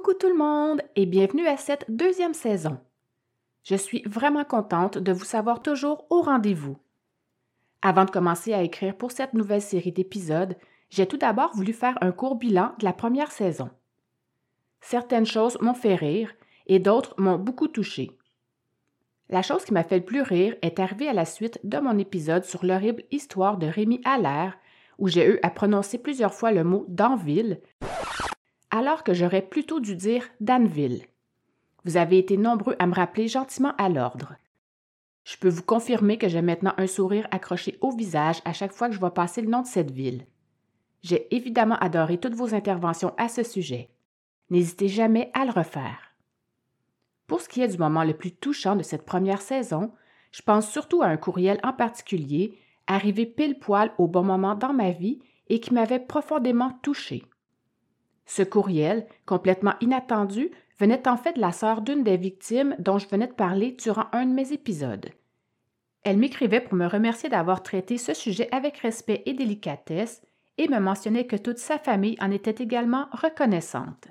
Coucou tout le monde et bienvenue à cette deuxième saison. Je suis vraiment contente de vous savoir toujours au rendez-vous. Avant de commencer à écrire pour cette nouvelle série d'épisodes, j'ai tout d'abord voulu faire un court bilan de la première saison. Certaines choses m'ont fait rire et d'autres m'ont beaucoup touché. La chose qui m'a fait le plus rire est arrivée à la suite de mon épisode sur l'horrible histoire de Rémi Allaire, où j'ai eu à prononcer plusieurs fois le mot Danville, alors que j'aurais plutôt dû dire Danville. Vous avez été nombreux à me rappeler gentiment à l'ordre. Je peux vous confirmer que j'ai maintenant un sourire accroché au visage à chaque fois que je vois passer le nom de cette ville. J'ai évidemment adoré toutes vos interventions à ce sujet. N'hésitez jamais à le refaire. Pour ce qui est du moment le plus touchant de cette première saison, je pense surtout à un courriel en particulier, arrivé pile poil au bon moment dans ma vie et qui m'avait profondément touché. Ce courriel, complètement inattendu, venait en fait de la sœur d'une des victimes dont je venais de parler durant un de mes épisodes. Elle m'écrivait pour me remercier d'avoir traité ce sujet avec respect et délicatesse et me mentionnait que toute sa famille en était également reconnaissante.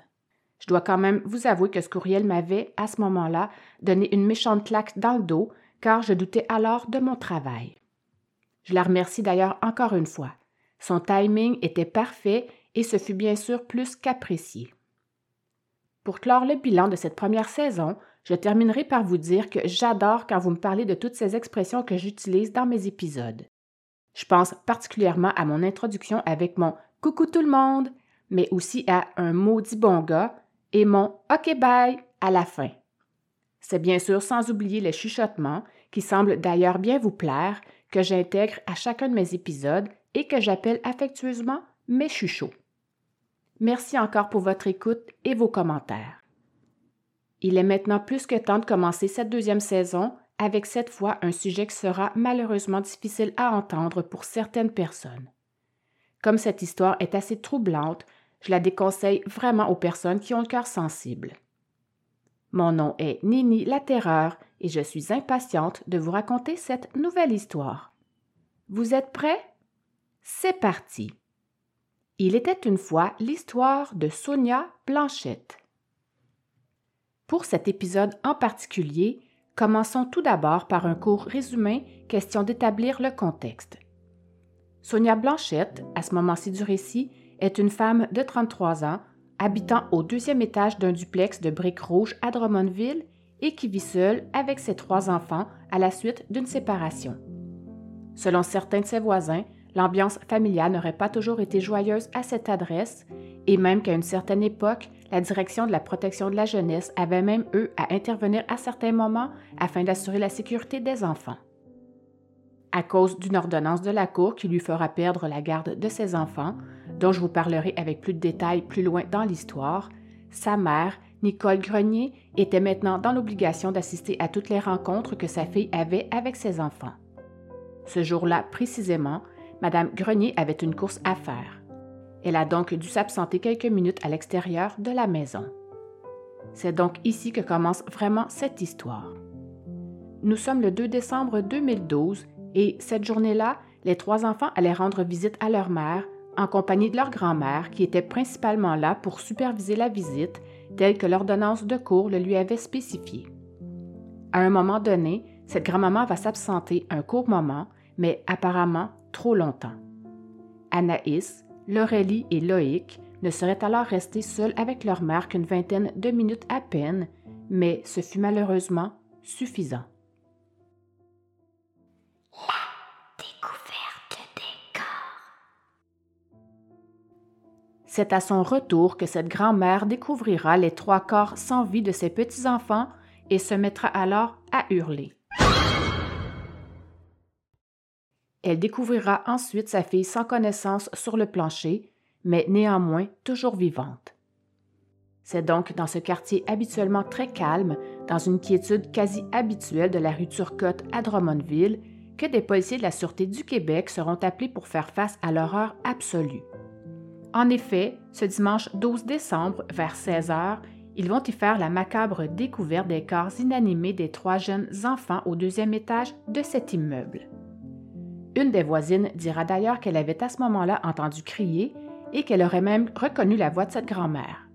Je dois quand même vous avouer que ce courriel m'avait, à ce moment-là, donné une méchante claque dans le dos, car je doutais alors de mon travail. Je la remercie d'ailleurs encore une fois. Son timing était parfait et ce fut bien sûr plus qu'apprécié. Pour clore le bilan de cette première saison, je terminerai par vous dire que j'adore quand vous me parlez de toutes ces expressions que j'utilise dans mes épisodes. Je pense particulièrement à mon introduction avec mon Coucou tout le monde, mais aussi à un maudit bon gars et mon OK bye à la fin. C'est bien sûr sans oublier les chuchotements, qui semblent d'ailleurs bien vous plaire, que j'intègre à chacun de mes épisodes et que j'appelle affectueusement mes chuchots. Merci encore pour votre écoute et vos commentaires. Il est maintenant plus que temps de commencer cette deuxième saison avec cette fois un sujet qui sera malheureusement difficile à entendre pour certaines personnes. Comme cette histoire est assez troublante, je la déconseille vraiment aux personnes qui ont le cœur sensible. Mon nom est Nini la Terreur et je suis impatiente de vous raconter cette nouvelle histoire. Vous êtes prêts? C'est parti! Il était une fois l'histoire de Sonia Blanchette. Pour cet épisode en particulier, commençons tout d'abord par un court résumé, question d'établir le contexte. Sonia Blanchette, à ce moment-ci du récit, est une femme de 33 ans, habitant au deuxième étage d'un duplex de briques rouges à Drummondville et qui vit seule avec ses trois enfants à la suite d'une séparation. Selon certains de ses voisins, L'ambiance familiale n'aurait pas toujours été joyeuse à cette adresse, et même qu'à une certaine époque, la direction de la protection de la jeunesse avait même eux à intervenir à certains moments afin d'assurer la sécurité des enfants. À cause d'une ordonnance de la Cour qui lui fera perdre la garde de ses enfants, dont je vous parlerai avec plus de détails plus loin dans l'histoire, sa mère, Nicole Grenier, était maintenant dans l'obligation d'assister à toutes les rencontres que sa fille avait avec ses enfants. Ce jour-là précisément, Madame Grenier avait une course à faire. Elle a donc dû s'absenter quelques minutes à l'extérieur de la maison. C'est donc ici que commence vraiment cette histoire. Nous sommes le 2 décembre 2012 et cette journée-là, les trois enfants allaient rendre visite à leur mère en compagnie de leur grand-mère qui était principalement là pour superviser la visite telle que l'ordonnance de cours le lui avait spécifié. À un moment donné, cette grand-maman va s'absenter un court moment, mais apparemment trop longtemps. Anaïs, Laurélie et Loïc ne seraient alors restés seuls avec leur mère qu'une vingtaine de minutes à peine, mais ce fut malheureusement suffisant. La découverte des corps. C'est à son retour que cette grand-mère découvrira les trois corps sans vie de ses petits-enfants et se mettra alors à hurler. Elle découvrira ensuite sa fille sans connaissance sur le plancher, mais néanmoins toujours vivante. C'est donc dans ce quartier habituellement très calme, dans une quiétude quasi habituelle de la rue Turcotte à Drummondville, que des policiers de la Sûreté du Québec seront appelés pour faire face à l'horreur absolue. En effet, ce dimanche 12 décembre, vers 16 heures, ils vont y faire la macabre découverte des corps inanimés des trois jeunes enfants au deuxième étage de cet immeuble. Une des voisines dira d'ailleurs qu'elle avait à ce moment-là entendu crier et qu'elle aurait même reconnu la voix de cette grand-mère.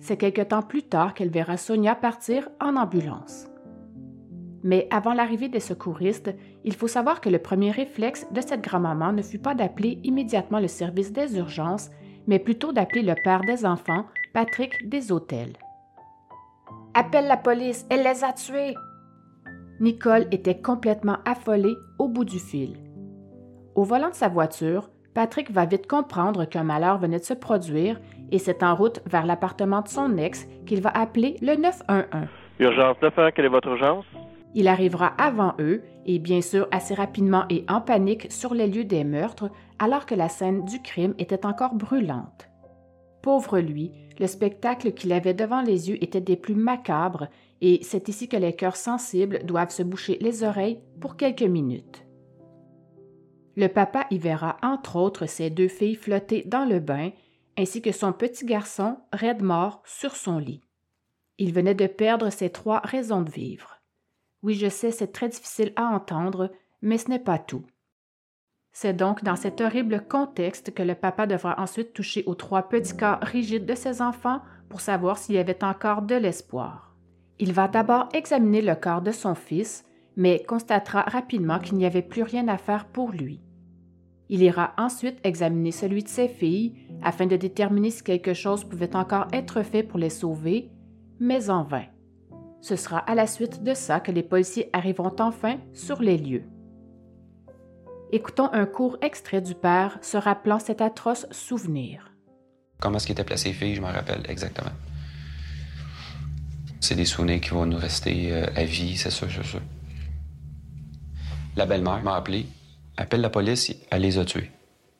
C'est quelque temps plus tard qu'elle verra Sonia partir en ambulance. Mais avant l'arrivée des secouristes, il faut savoir que le premier réflexe de cette grand-maman ne fut pas d'appeler immédiatement le service des urgences, mais plutôt d'appeler le père des enfants, Patrick des Hôtels. Appelle la police, elle les a tués! Nicole était complètement affolée au bout du fil. Au volant de sa voiture, Patrick va vite comprendre qu'un malheur venait de se produire et c'est en route vers l'appartement de son ex qu'il va appeler le 911. Urgence 911, quelle est votre urgence? Il arrivera avant eux et bien sûr assez rapidement et en panique sur les lieux des meurtres alors que la scène du crime était encore brûlante. Pauvre lui, le spectacle qu'il avait devant les yeux était des plus macabres et c'est ici que les cœurs sensibles doivent se boucher les oreilles pour quelques minutes. Le papa y verra entre autres ses deux filles flotter dans le bain ainsi que son petit garçon raide mort sur son lit. Il venait de perdre ses trois raisons de vivre. Oui, je sais, c'est très difficile à entendre, mais ce n'est pas tout. C'est donc dans cet horrible contexte que le papa devra ensuite toucher aux trois petits corps rigides de ses enfants pour savoir s'il y avait encore de l'espoir. Il va d'abord examiner le corps de son fils, mais constatera rapidement qu'il n'y avait plus rien à faire pour lui. Il ira ensuite examiner celui de ses filles afin de déterminer si quelque chose pouvait encore être fait pour les sauver, mais en vain. Ce sera à la suite de ça que les policiers arriveront enfin sur les lieux. Écoutons un court extrait du père se rappelant cet atroce souvenir. Comment est-ce qu'il était placé, fille, je me rappelle exactement. C'est des souvenirs qui vont nous rester euh, à vie, c'est sûr, c'est sûr. La belle-mère m'a appelé, appelle la police, elle les a tués.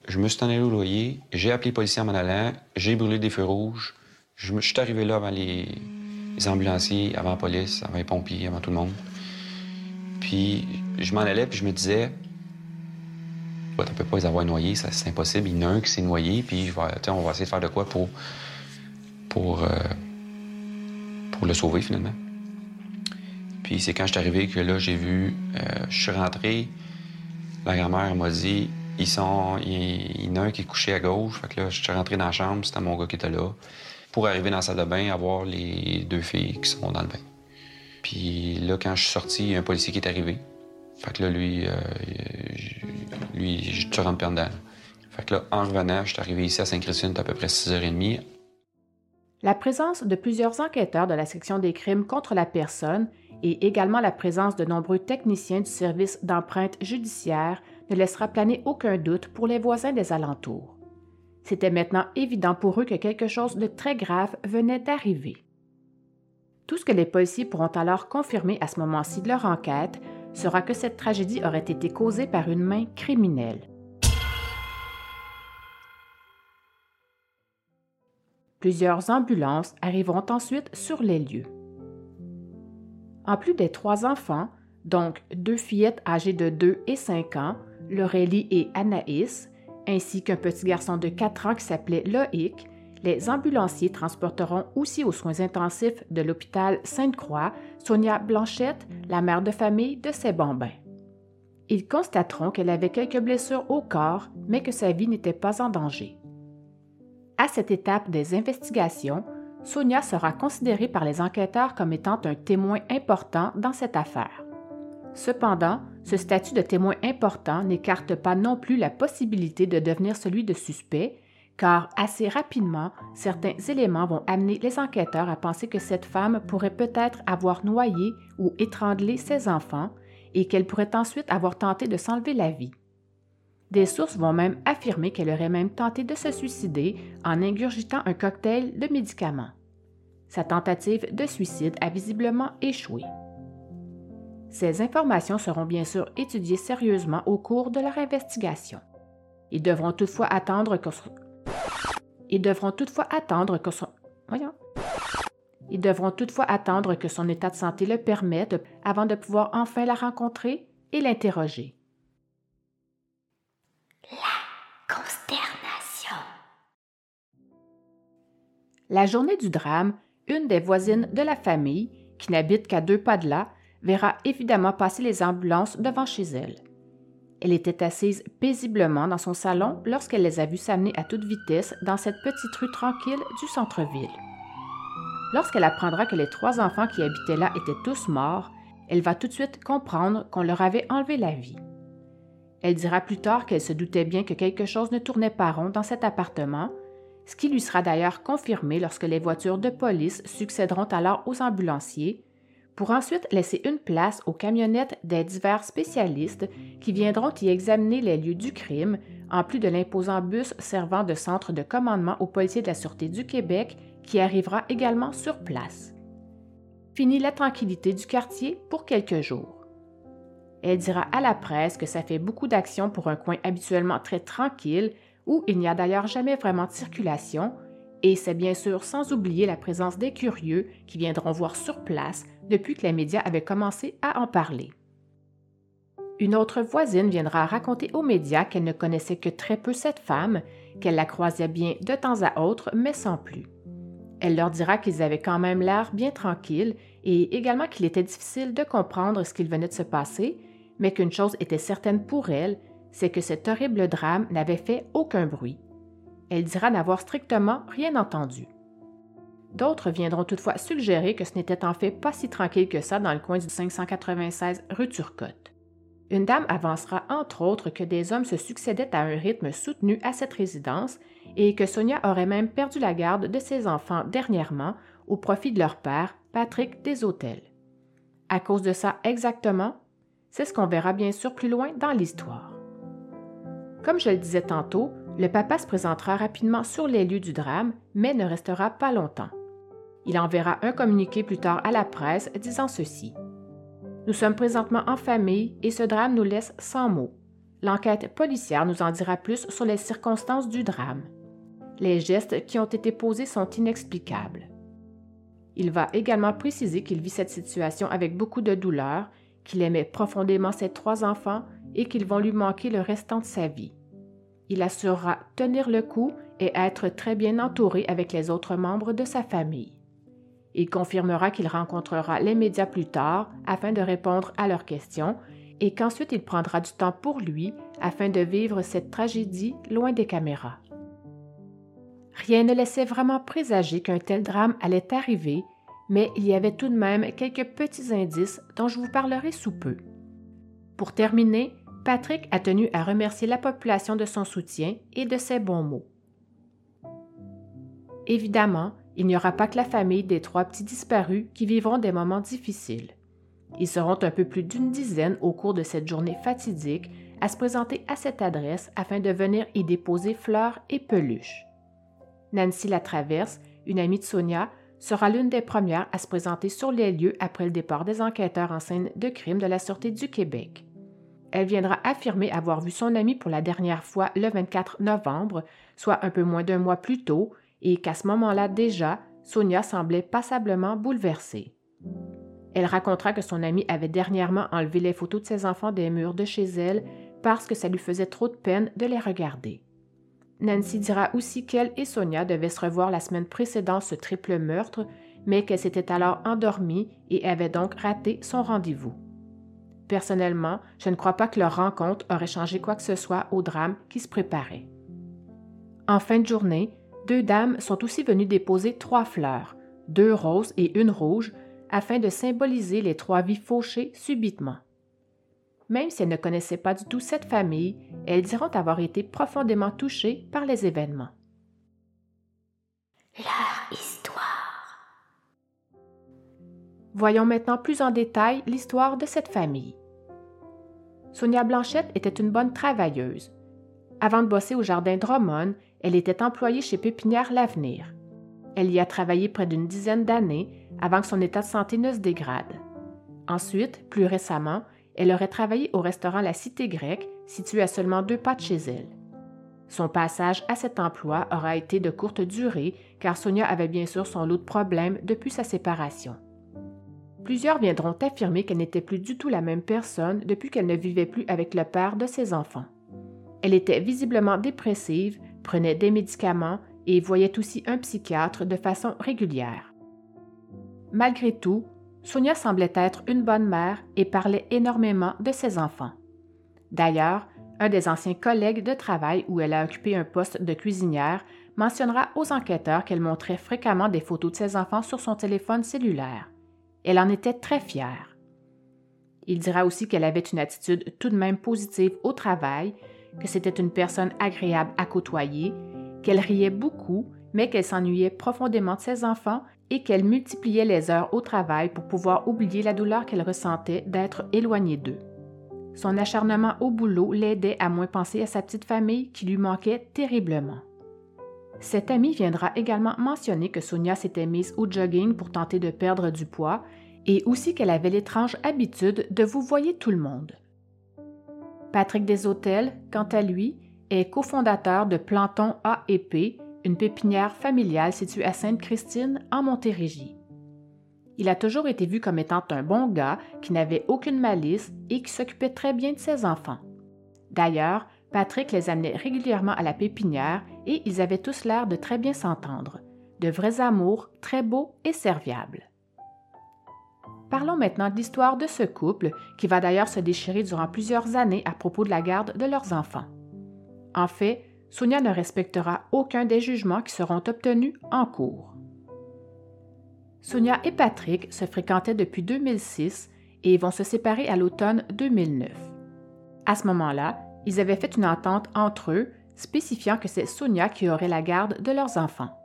Je me suis allé au loyer, j'ai appelé les policiers en m'en allant, j'ai brûlé des feux rouges, je, suis arrivé là avant les, ambulanciers, avant la police, avant les pompiers, avant tout le monde. Puis je m'en allais, puis je me disais, ouais, on peut pas les avoir noyés, c'est impossible. Il y en a un qui s'est noyé, puis je vais, on va essayer de faire de quoi pour, pour, euh, pour le sauver finalement. Puis c'est quand je suis arrivé que là, j'ai vu, euh, je suis rentré, la grand-mère m'a dit, ils sont, il, y en a un qui est couché à gauche. Fait que là, je suis rentré dans la chambre, c'était mon gars qui était là pour arriver dans la salle de bain, avoir les deux filles qui sont dans le bain. Puis là, quand je suis sorti, il y a un policier qui est arrivé. Fait que là, lui, euh, lui, je te rentre dedans. Fait que là, en revenant, je suis arrivé ici à Saint-Christine, à peu près 6h30. La présence de plusieurs enquêteurs de la section des crimes contre la personne et également la présence de nombreux techniciens du service d'empreinte judiciaire ne laissera planer aucun doute pour les voisins des alentours. C'était maintenant évident pour eux que quelque chose de très grave venait d'arriver. Tout ce que les policiers pourront alors confirmer à ce moment-ci de leur enquête sera que cette tragédie aurait été causée par une main criminelle. Plusieurs ambulances arriveront ensuite sur les lieux. En plus des trois enfants, donc deux fillettes âgées de 2 et 5 ans, Laurélie et Anaïs, ainsi qu'un petit garçon de 4 ans qui s'appelait Loïc, les ambulanciers transporteront aussi aux soins intensifs de l'hôpital Sainte-Croix Sonia Blanchette, la mère de famille de ses bambins. Ils constateront qu'elle avait quelques blessures au corps, mais que sa vie n'était pas en danger. À cette étape des investigations, Sonia sera considérée par les enquêteurs comme étant un témoin important dans cette affaire. Cependant, ce statut de témoin important n'écarte pas non plus la possibilité de devenir celui de suspect, car assez rapidement, certains éléments vont amener les enquêteurs à penser que cette femme pourrait peut-être avoir noyé ou étranglé ses enfants et qu'elle pourrait ensuite avoir tenté de s'enlever la vie. Des sources vont même affirmer qu'elle aurait même tenté de se suicider en ingurgitant un cocktail de médicaments. Sa tentative de suicide a visiblement échoué. Ces informations seront bien sûr étudiées sérieusement au cours de leur investigation. Ils devront toutefois attendre que son... Devront toutefois attendre devront toutefois attendre que son état de santé le permette avant de pouvoir enfin la rencontrer et l'interroger. La journée du drame, une des voisines de la famille, qui n'habite qu'à deux pas de là, verra évidemment passer les ambulances devant chez elle. Elle était assise paisiblement dans son salon lorsqu'elle les a vus s'amener à toute vitesse dans cette petite rue tranquille du centre-ville. Lorsqu'elle apprendra que les trois enfants qui habitaient là étaient tous morts, elle va tout de suite comprendre qu'on leur avait enlevé la vie. Elle dira plus tard qu'elle se doutait bien que quelque chose ne tournait pas rond dans cet appartement, ce qui lui sera d'ailleurs confirmé lorsque les voitures de police succéderont alors aux ambulanciers, pour ensuite laisser une place aux camionnettes des divers spécialistes qui viendront y examiner les lieux du crime, en plus de l'imposant bus servant de centre de commandement aux policiers de la Sûreté du Québec qui arrivera également sur place. Fini la tranquillité du quartier pour quelques jours. Elle dira à la presse que ça fait beaucoup d'action pour un coin habituellement très tranquille, où il n'y a d'ailleurs jamais vraiment de circulation, et c'est bien sûr sans oublier la présence des curieux qui viendront voir sur place depuis que les médias avaient commencé à en parler. Une autre voisine viendra raconter aux médias qu'elle ne connaissait que très peu cette femme, qu'elle la croisait bien de temps à autre, mais sans plus. Elle leur dira qu'ils avaient quand même l'air bien tranquilles et également qu'il était difficile de comprendre ce qu'il venait de se passer, mais qu'une chose était certaine pour elle, c'est que cet horrible drame n'avait fait aucun bruit. Elle dira n'avoir strictement rien entendu. D'autres viendront toutefois suggérer que ce n'était en fait pas si tranquille que ça dans le coin du 596 rue Turcotte. Une dame avancera entre autres que des hommes se succédaient à un rythme soutenu à cette résidence et que Sonia aurait même perdu la garde de ses enfants dernièrement au profit de leur père, Patrick des Hôtels. À cause de ça exactement, c'est ce qu'on verra bien sûr plus loin dans l'histoire. Comme je le disais tantôt, le papa se présentera rapidement sur les lieux du drame, mais ne restera pas longtemps. Il enverra un communiqué plus tard à la presse disant ceci. Nous sommes présentement en famille et ce drame nous laisse sans mots. L'enquête policière nous en dira plus sur les circonstances du drame. Les gestes qui ont été posés sont inexplicables. Il va également préciser qu'il vit cette situation avec beaucoup de douleur, qu'il aimait profondément ses trois enfants et qu'ils vont lui manquer le restant de sa vie. Il assurera tenir le coup et être très bien entouré avec les autres membres de sa famille. Il confirmera qu'il rencontrera les médias plus tard afin de répondre à leurs questions et qu'ensuite il prendra du temps pour lui afin de vivre cette tragédie loin des caméras. Rien ne laissait vraiment présager qu'un tel drame allait arriver, mais il y avait tout de même quelques petits indices dont je vous parlerai sous peu. Pour terminer, Patrick a tenu à remercier la population de son soutien et de ses bons mots. Évidemment, il n'y aura pas que la famille des trois petits disparus qui vivront des moments difficiles. Ils seront un peu plus d'une dizaine au cours de cette journée fatidique à se présenter à cette adresse afin de venir y déposer fleurs et peluches. Nancy Latraverse, une amie de Sonia, sera l'une des premières à se présenter sur les lieux après le départ des enquêteurs en scène de crime de la Sûreté du Québec. Elle viendra affirmer avoir vu son amie pour la dernière fois le 24 novembre, soit un peu moins d'un mois plus tôt, et qu'à ce moment-là déjà, Sonia semblait passablement bouleversée. Elle racontera que son amie avait dernièrement enlevé les photos de ses enfants des murs de chez elle parce que ça lui faisait trop de peine de les regarder. Nancy dira aussi qu'elle et Sonia devaient se revoir la semaine précédant ce triple meurtre, mais qu'elle s'était alors endormie et avait donc raté son rendez-vous. Personnellement, je ne crois pas que leur rencontre aurait changé quoi que ce soit au drame qui se préparait. En fin de journée, deux dames sont aussi venues déposer trois fleurs, deux roses et une rouge, afin de symboliser les trois vies fauchées subitement. Même si elles ne connaissaient pas du tout cette famille, elles diront avoir été profondément touchées par les événements. Voyons maintenant plus en détail l'histoire de cette famille. Sonia Blanchette était une bonne travailleuse. Avant de bosser au jardin Drummond, elle était employée chez Pépinière L'Avenir. Elle y a travaillé près d'une dizaine d'années avant que son état de santé ne se dégrade. Ensuite, plus récemment, elle aurait travaillé au restaurant La Cité Grecque, situé à seulement deux pas de chez elle. Son passage à cet emploi aura été de courte durée, car Sonia avait bien sûr son lot de problèmes depuis sa séparation. Plusieurs viendront affirmer qu'elle n'était plus du tout la même personne depuis qu'elle ne vivait plus avec le père de ses enfants. Elle était visiblement dépressive, prenait des médicaments et voyait aussi un psychiatre de façon régulière. Malgré tout, Sonia semblait être une bonne mère et parlait énormément de ses enfants. D'ailleurs, un des anciens collègues de travail où elle a occupé un poste de cuisinière mentionnera aux enquêteurs qu'elle montrait fréquemment des photos de ses enfants sur son téléphone cellulaire. Elle en était très fière. Il dira aussi qu'elle avait une attitude tout de même positive au travail, que c'était une personne agréable à côtoyer, qu'elle riait beaucoup, mais qu'elle s'ennuyait profondément de ses enfants et qu'elle multipliait les heures au travail pour pouvoir oublier la douleur qu'elle ressentait d'être éloignée d'eux. Son acharnement au boulot l'aidait à moins penser à sa petite famille qui lui manquait terriblement. Cette amie viendra également mentionner que Sonia s'était mise au jogging pour tenter de perdre du poids et aussi qu'elle avait l'étrange habitude de vous voyer tout le monde. Patrick Deshôtels, quant à lui, est cofondateur de Planton A&P, une pépinière familiale située à Sainte-Christine, en Montérégie. Il a toujours été vu comme étant un bon gars qui n'avait aucune malice et qui s'occupait très bien de ses enfants. D'ailleurs, Patrick les amenait régulièrement à la pépinière et ils avaient tous l'air de très bien s'entendre, de vrais amours très beaux et serviables. Parlons maintenant de l'histoire de ce couple qui va d'ailleurs se déchirer durant plusieurs années à propos de la garde de leurs enfants. En fait, Sonia ne respectera aucun des jugements qui seront obtenus en cours. Sonia et Patrick se fréquentaient depuis 2006 et vont se séparer à l'automne 2009. À ce moment-là, ils avaient fait une entente entre eux spécifiant que c'est Sonia qui aurait la garde de leurs enfants.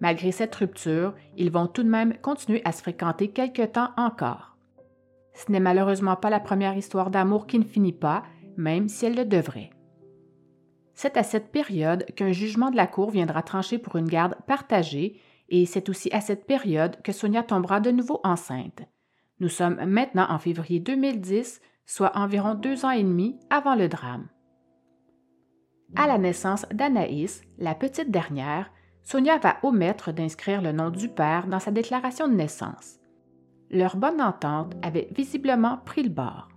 Malgré cette rupture, ils vont tout de même continuer à se fréquenter quelque temps encore. Ce n'est malheureusement pas la première histoire d'amour qui ne finit pas, même si elle le devrait. C'est à cette période qu'un jugement de la Cour viendra trancher pour une garde partagée, et c'est aussi à cette période que Sonia tombera de nouveau enceinte. Nous sommes maintenant en février 2010, soit environ deux ans et demi avant le drame. À la naissance d'Anaïs, la petite dernière, Sonia va omettre d'inscrire le nom du père dans sa déclaration de naissance. Leur bonne entente avait visiblement pris le bord.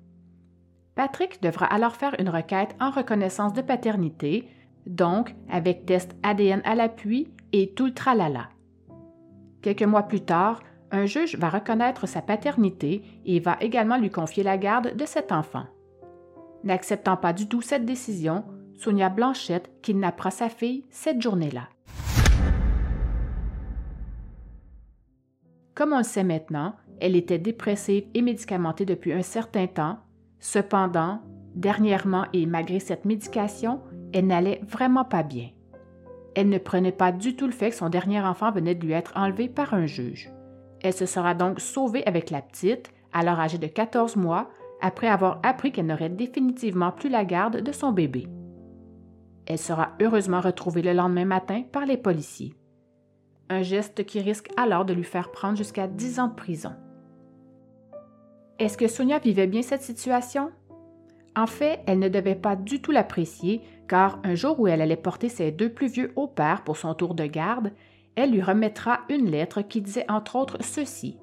Patrick devra alors faire une requête en reconnaissance de paternité, donc avec test ADN à l'appui et tout le tralala. Quelques mois plus tard, un juge va reconnaître sa paternité et va également lui confier la garde de cet enfant. N'acceptant pas du tout cette décision, Sonia Blanchette kidnappera sa fille cette journée-là. Comme on le sait maintenant, elle était dépressive et médicamentée depuis un certain temps. Cependant, dernièrement et malgré cette médication, elle n'allait vraiment pas bien. Elle ne prenait pas du tout le fait que son dernier enfant venait de lui être enlevé par un juge. Elle se sera donc sauvée avec la petite, alors âgée de 14 mois, après avoir appris qu'elle n'aurait définitivement plus la garde de son bébé. Elle sera heureusement retrouvée le lendemain matin par les policiers. Un geste qui risque alors de lui faire prendre jusqu'à 10 ans de prison. Est-ce que Sonia vivait bien cette situation? En fait, elle ne devait pas du tout l'apprécier, car un jour où elle allait porter ses deux plus vieux au père pour son tour de garde, elle lui remettra une lettre qui disait entre autres ceci.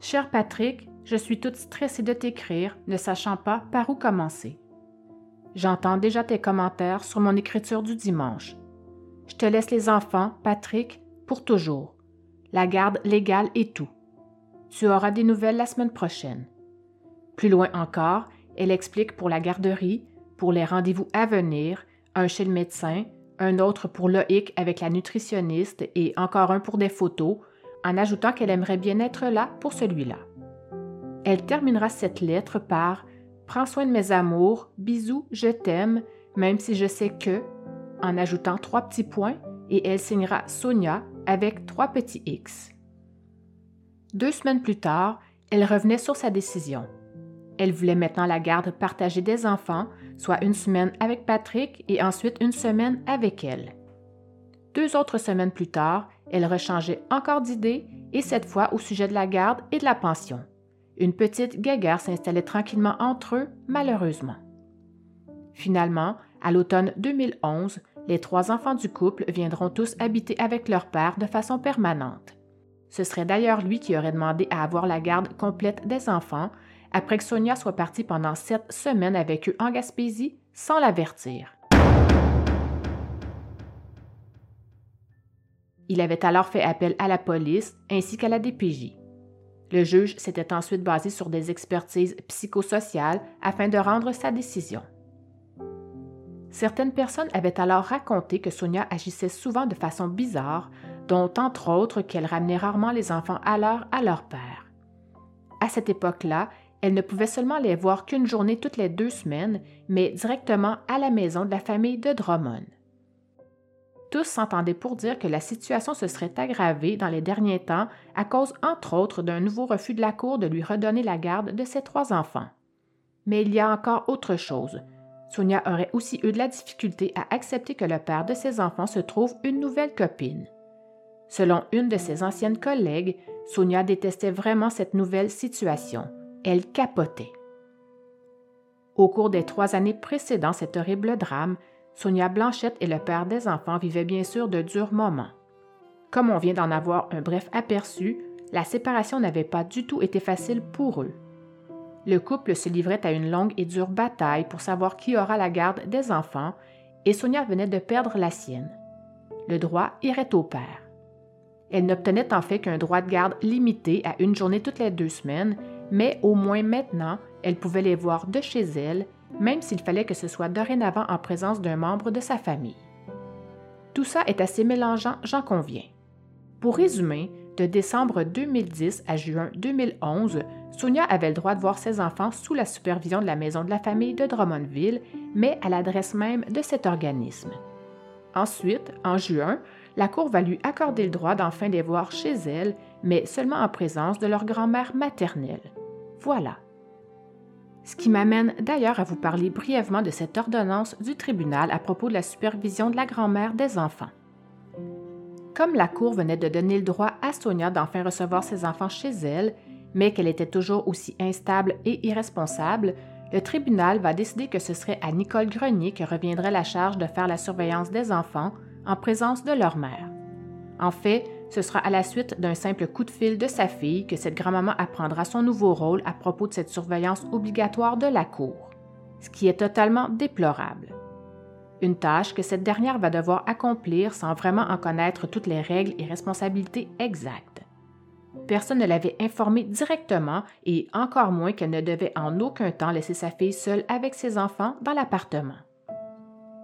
Cher Patrick, je suis toute stressée de t'écrire, ne sachant pas par où commencer. J'entends déjà tes commentaires sur mon écriture du dimanche. Je te laisse les enfants, Patrick, pour toujours. La garde légale et tout. Tu auras des nouvelles la semaine prochaine. Plus loin encore, elle explique pour la garderie, pour les rendez-vous à venir, un chez le médecin, un autre pour Loïc avec la nutritionniste et encore un pour des photos, en ajoutant qu'elle aimerait bien être là pour celui-là. Elle terminera cette lettre par Prends soin de mes amours, bisous, je t'aime, même si je sais que, en ajoutant trois petits points, et elle signera Sonia avec trois petits X. Deux semaines plus tard, elle revenait sur sa décision. Elle voulait maintenant la garde partagée des enfants, soit une semaine avec Patrick et ensuite une semaine avec elle. Deux autres semaines plus tard, elle rechangeait encore d'idée et cette fois au sujet de la garde et de la pension. Une petite guéguerre s'installait tranquillement entre eux, malheureusement. Finalement, à l'automne 2011, les trois enfants du couple viendront tous habiter avec leur père de façon permanente. Ce serait d'ailleurs lui qui aurait demandé à avoir la garde complète des enfants après que Sonia soit partie pendant sept semaines avec eux en Gaspésie sans l'avertir. Il avait alors fait appel à la police ainsi qu'à la DPJ. Le juge s'était ensuite basé sur des expertises psychosociales afin de rendre sa décision. Certaines personnes avaient alors raconté que Sonia agissait souvent de façon bizarre, dont entre autres qu'elle ramenait rarement les enfants à l'heure à leur père. À cette époque-là, elle ne pouvait seulement les voir qu'une journée toutes les deux semaines, mais directement à la maison de la famille de Drummond. Tous s'entendaient pour dire que la situation se serait aggravée dans les derniers temps à cause, entre autres, d'un nouveau refus de la Cour de lui redonner la garde de ses trois enfants. Mais il y a encore autre chose. Sonia aurait aussi eu de la difficulté à accepter que le père de ses enfants se trouve une nouvelle copine. Selon une de ses anciennes collègues, Sonia détestait vraiment cette nouvelle situation. Elle capotait. Au cours des trois années précédant cet horrible drame, Sonia Blanchette et le père des enfants vivaient bien sûr de durs moments. Comme on vient d'en avoir un bref aperçu, la séparation n'avait pas du tout été facile pour eux. Le couple se livrait à une longue et dure bataille pour savoir qui aura la garde des enfants, et Sonia venait de perdre la sienne. Le droit irait au père. Elle n'obtenait en fait qu'un droit de garde limité à une journée toutes les deux semaines, mais au moins maintenant, elle pouvait les voir de chez elle, même s'il fallait que ce soit dorénavant en présence d'un membre de sa famille. Tout ça est assez mélangeant, j'en conviens. Pour résumer, de décembre 2010 à juin 2011, Sonia avait le droit de voir ses enfants sous la supervision de la maison de la famille de Drummondville, mais à l'adresse même de cet organisme. Ensuite, en juin, la Cour va lui accorder le droit d'enfin les voir chez elle, mais seulement en présence de leur grand-mère maternelle. Voilà. Ce qui m'amène d'ailleurs à vous parler brièvement de cette ordonnance du tribunal à propos de la supervision de la grand-mère des enfants. Comme la Cour venait de donner le droit à Sonia d'enfin recevoir ses enfants chez elle, mais qu'elle était toujours aussi instable et irresponsable, le tribunal va décider que ce serait à Nicole Grenier que reviendrait la charge de faire la surveillance des enfants en présence de leur mère. En fait, ce sera à la suite d'un simple coup de fil de sa fille que cette grand-maman apprendra son nouveau rôle à propos de cette surveillance obligatoire de la Cour, ce qui est totalement déplorable une tâche que cette dernière va devoir accomplir sans vraiment en connaître toutes les règles et responsabilités exactes. Personne ne l'avait informée directement et encore moins qu'elle ne devait en aucun temps laisser sa fille seule avec ses enfants dans l'appartement.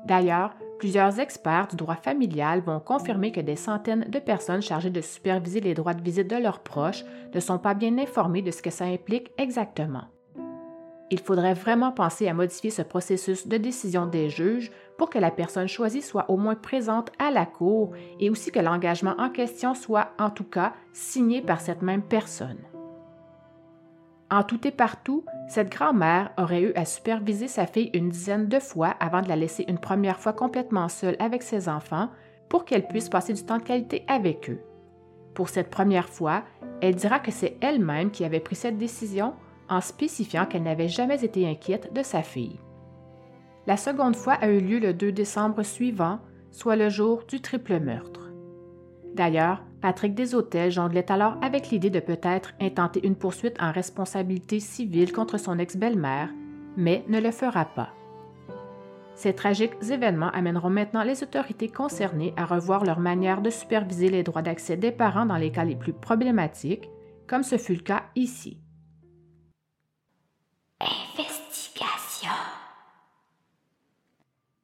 D'ailleurs, plusieurs experts du droit familial vont confirmer que des centaines de personnes chargées de superviser les droits de visite de leurs proches ne sont pas bien informées de ce que ça implique exactement. Il faudrait vraiment penser à modifier ce processus de décision des juges pour que la personne choisie soit au moins présente à la cour et aussi que l'engagement en question soit, en tout cas, signé par cette même personne. En tout et partout, cette grand-mère aurait eu à superviser sa fille une dizaine de fois avant de la laisser une première fois complètement seule avec ses enfants pour qu'elle puisse passer du temps de qualité avec eux. Pour cette première fois, elle dira que c'est elle-même qui avait pris cette décision en spécifiant qu'elle n'avait jamais été inquiète de sa fille. La seconde fois a eu lieu le 2 décembre suivant, soit le jour du triple meurtre. D'ailleurs, Patrick Deshôtels jonglait alors avec l'idée de peut-être intenter une poursuite en responsabilité civile contre son ex-belle-mère, mais ne le fera pas. Ces tragiques événements amèneront maintenant les autorités concernées à revoir leur manière de superviser les droits d'accès des parents dans les cas les plus problématiques, comme ce fut le cas ici.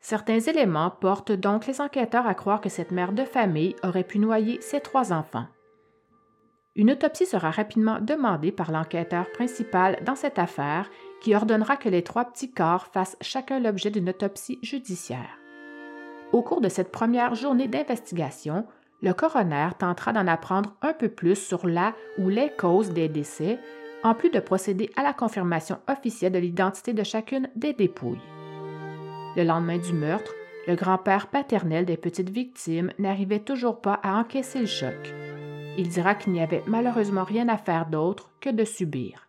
Certains éléments portent donc les enquêteurs à croire que cette mère de famille aurait pu noyer ses trois enfants. Une autopsie sera rapidement demandée par l'enquêteur principal dans cette affaire qui ordonnera que les trois petits corps fassent chacun l'objet d'une autopsie judiciaire. Au cours de cette première journée d'investigation, le coroner tentera d'en apprendre un peu plus sur la ou les causes des décès en plus de procéder à la confirmation officielle de l'identité de chacune des dépouilles. Le lendemain du meurtre, le grand-père paternel des petites victimes n'arrivait toujours pas à encaisser le choc. Il dira qu'il n'y avait malheureusement rien à faire d'autre que de subir.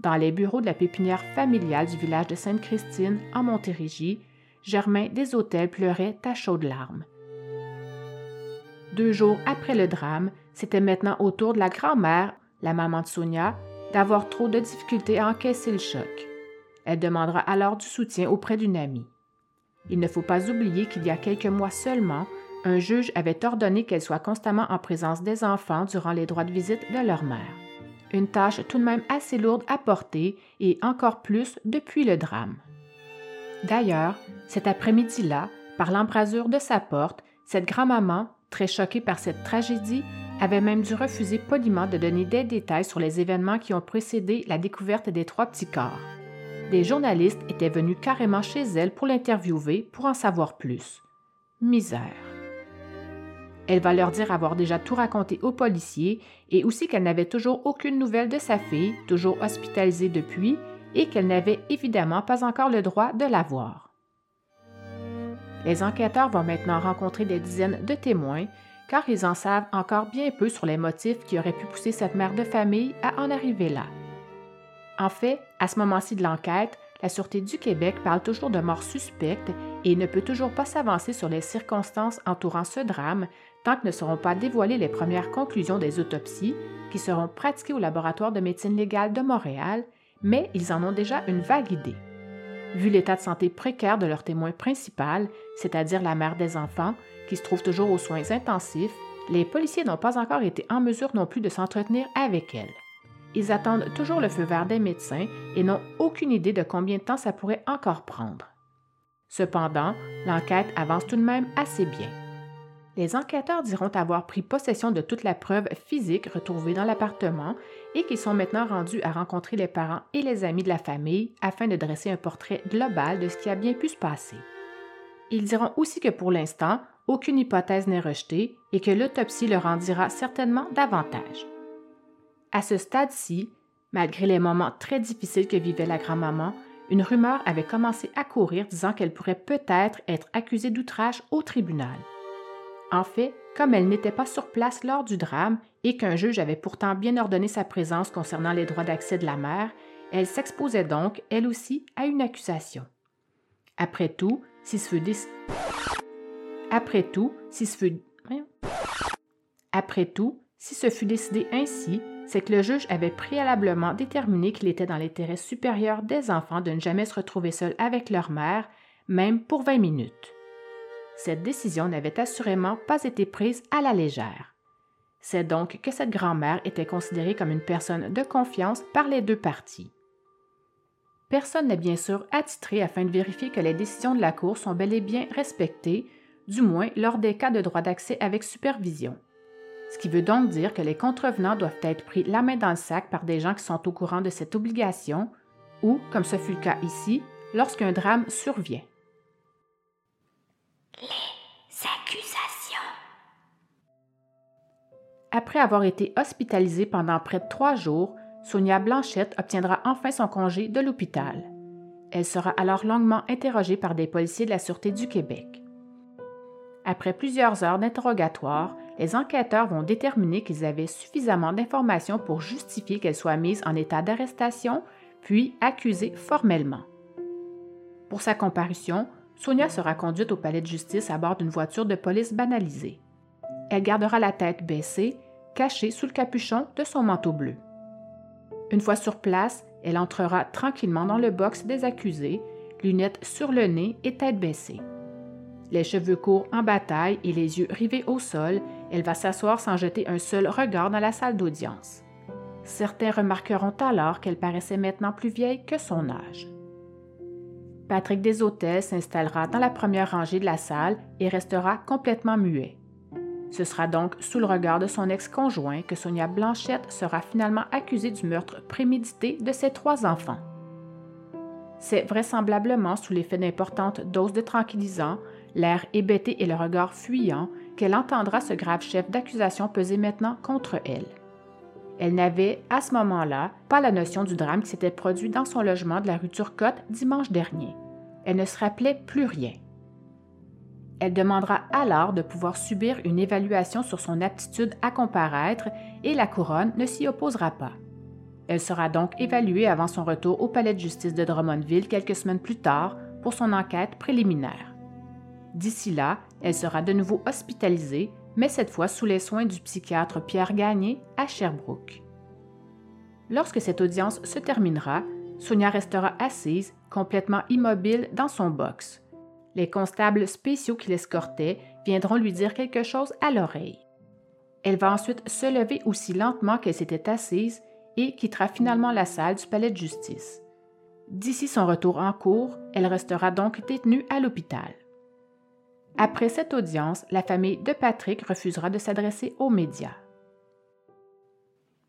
Dans les bureaux de la pépinière familiale du village de Sainte-Christine, en Montérégie, Germain des Hôtels pleurait à chaudes larmes. Deux jours après le drame, c'était maintenant au tour de la grand-mère, la maman de Sonia, d'avoir trop de difficultés à encaisser le choc. Elle demandera alors du soutien auprès d'une amie. Il ne faut pas oublier qu'il y a quelques mois seulement, un juge avait ordonné qu'elle soit constamment en présence des enfants durant les droits de visite de leur mère. Une tâche tout de même assez lourde à porter et encore plus depuis le drame. D'ailleurs, cet après-midi-là, par l'embrasure de sa porte, cette grand-maman, très choquée par cette tragédie, avait même dû refuser poliment de donner des détails sur les événements qui ont précédé la découverte des trois petits corps. Des journalistes étaient venus carrément chez elle pour l'interviewer pour en savoir plus. Misère. Elle va leur dire avoir déjà tout raconté aux policiers et aussi qu'elle n'avait toujours aucune nouvelle de sa fille, toujours hospitalisée depuis, et qu'elle n'avait évidemment pas encore le droit de la voir. Les enquêteurs vont maintenant rencontrer des dizaines de témoins car ils en savent encore bien peu sur les motifs qui auraient pu pousser cette mère de famille à en arriver là. En fait, à ce moment-ci de l'enquête, la Sûreté du Québec parle toujours de mort suspecte et ne peut toujours pas s'avancer sur les circonstances entourant ce drame tant que ne seront pas dévoilées les premières conclusions des autopsies qui seront pratiquées au laboratoire de médecine légale de Montréal, mais ils en ont déjà une vague idée. Vu l'état de santé précaire de leur témoin principal, c'est-à-dire la mère des enfants, qui se trouve toujours aux soins intensifs, les policiers n'ont pas encore été en mesure non plus de s'entretenir avec elle. Ils attendent toujours le feu vert des médecins et n'ont aucune idée de combien de temps ça pourrait encore prendre. Cependant, l'enquête avance tout de même assez bien. Les enquêteurs diront avoir pris possession de toute la preuve physique retrouvée dans l'appartement et qu'ils sont maintenant rendus à rencontrer les parents et les amis de la famille afin de dresser un portrait global de ce qui a bien pu se passer. Ils diront aussi que pour l'instant, aucune hypothèse n'est rejetée et que l'autopsie leur en dira certainement davantage. À ce stade-ci, malgré les moments très difficiles que vivait la grand-maman, une rumeur avait commencé à courir disant qu'elle pourrait peut-être être accusée d'outrage au tribunal. En fait, comme elle n'était pas sur place lors du drame et qu'un juge avait pourtant bien ordonné sa présence concernant les droits d'accès de la mère, elle s'exposait donc, elle aussi, à une accusation. Après tout, si ce fut Après tout, si ce fut Après tout, si ce fut décidé ainsi, c'est que le juge avait préalablement déterminé qu'il était dans l'intérêt supérieur des enfants de ne jamais se retrouver seuls avec leur mère, même pour 20 minutes. Cette décision n'avait assurément pas été prise à la légère. C'est donc que cette grand-mère était considérée comme une personne de confiance par les deux parties. Personne n'est bien sûr attitré afin de vérifier que les décisions de la Cour sont bel et bien respectées, du moins lors des cas de droit d'accès avec supervision. Ce qui veut donc dire que les contrevenants doivent être pris la main dans le sac par des gens qui sont au courant de cette obligation, ou, comme ce fut le cas ici, lorsqu'un drame survient. Les accusations. Après avoir été hospitalisée pendant près de trois jours, Sonia Blanchette obtiendra enfin son congé de l'hôpital. Elle sera alors longuement interrogée par des policiers de la Sûreté du Québec. Après plusieurs heures d'interrogatoire, les enquêteurs vont déterminer qu'ils avaient suffisamment d'informations pour justifier qu'elle soit mise en état d'arrestation, puis accusée formellement. Pour sa comparution, Sonia sera conduite au palais de justice à bord d'une voiture de police banalisée. Elle gardera la tête baissée, cachée sous le capuchon de son manteau bleu. Une fois sur place, elle entrera tranquillement dans le box des accusés, lunettes sur le nez et tête baissée. Les cheveux courts en bataille et les yeux rivés au sol, elle va s'asseoir sans jeter un seul regard dans la salle d'audience. Certains remarqueront alors qu'elle paraissait maintenant plus vieille que son âge. Patrick Deshôtels s'installera dans la première rangée de la salle et restera complètement muet. Ce sera donc sous le regard de son ex-conjoint que Sonia Blanchette sera finalement accusée du meurtre prémédité de ses trois enfants. C'est vraisemblablement sous l'effet d'importantes doses de tranquillisants, l'air hébété et le regard fuyant qu'elle entendra ce grave chef d'accusation peser maintenant contre elle. Elle n'avait, à ce moment-là, pas la notion du drame qui s'était produit dans son logement de la rue Turcotte dimanche dernier. Elle ne se rappelait plus rien. Elle demandera alors de pouvoir subir une évaluation sur son aptitude à comparaître et la couronne ne s'y opposera pas. Elle sera donc évaluée avant son retour au palais de justice de Drummondville quelques semaines plus tard pour son enquête préliminaire. D'ici là, elle sera de nouveau hospitalisée mais cette fois sous les soins du psychiatre Pierre Gagné à Sherbrooke. Lorsque cette audience se terminera, Sonia restera assise, complètement immobile dans son box. Les constables spéciaux qui l'escortaient viendront lui dire quelque chose à l'oreille. Elle va ensuite se lever aussi lentement qu'elle s'était assise et quittera finalement la salle du palais de justice. D'ici son retour en cours, elle restera donc détenue à l'hôpital. Après cette audience, la famille de Patrick refusera de s'adresser aux médias.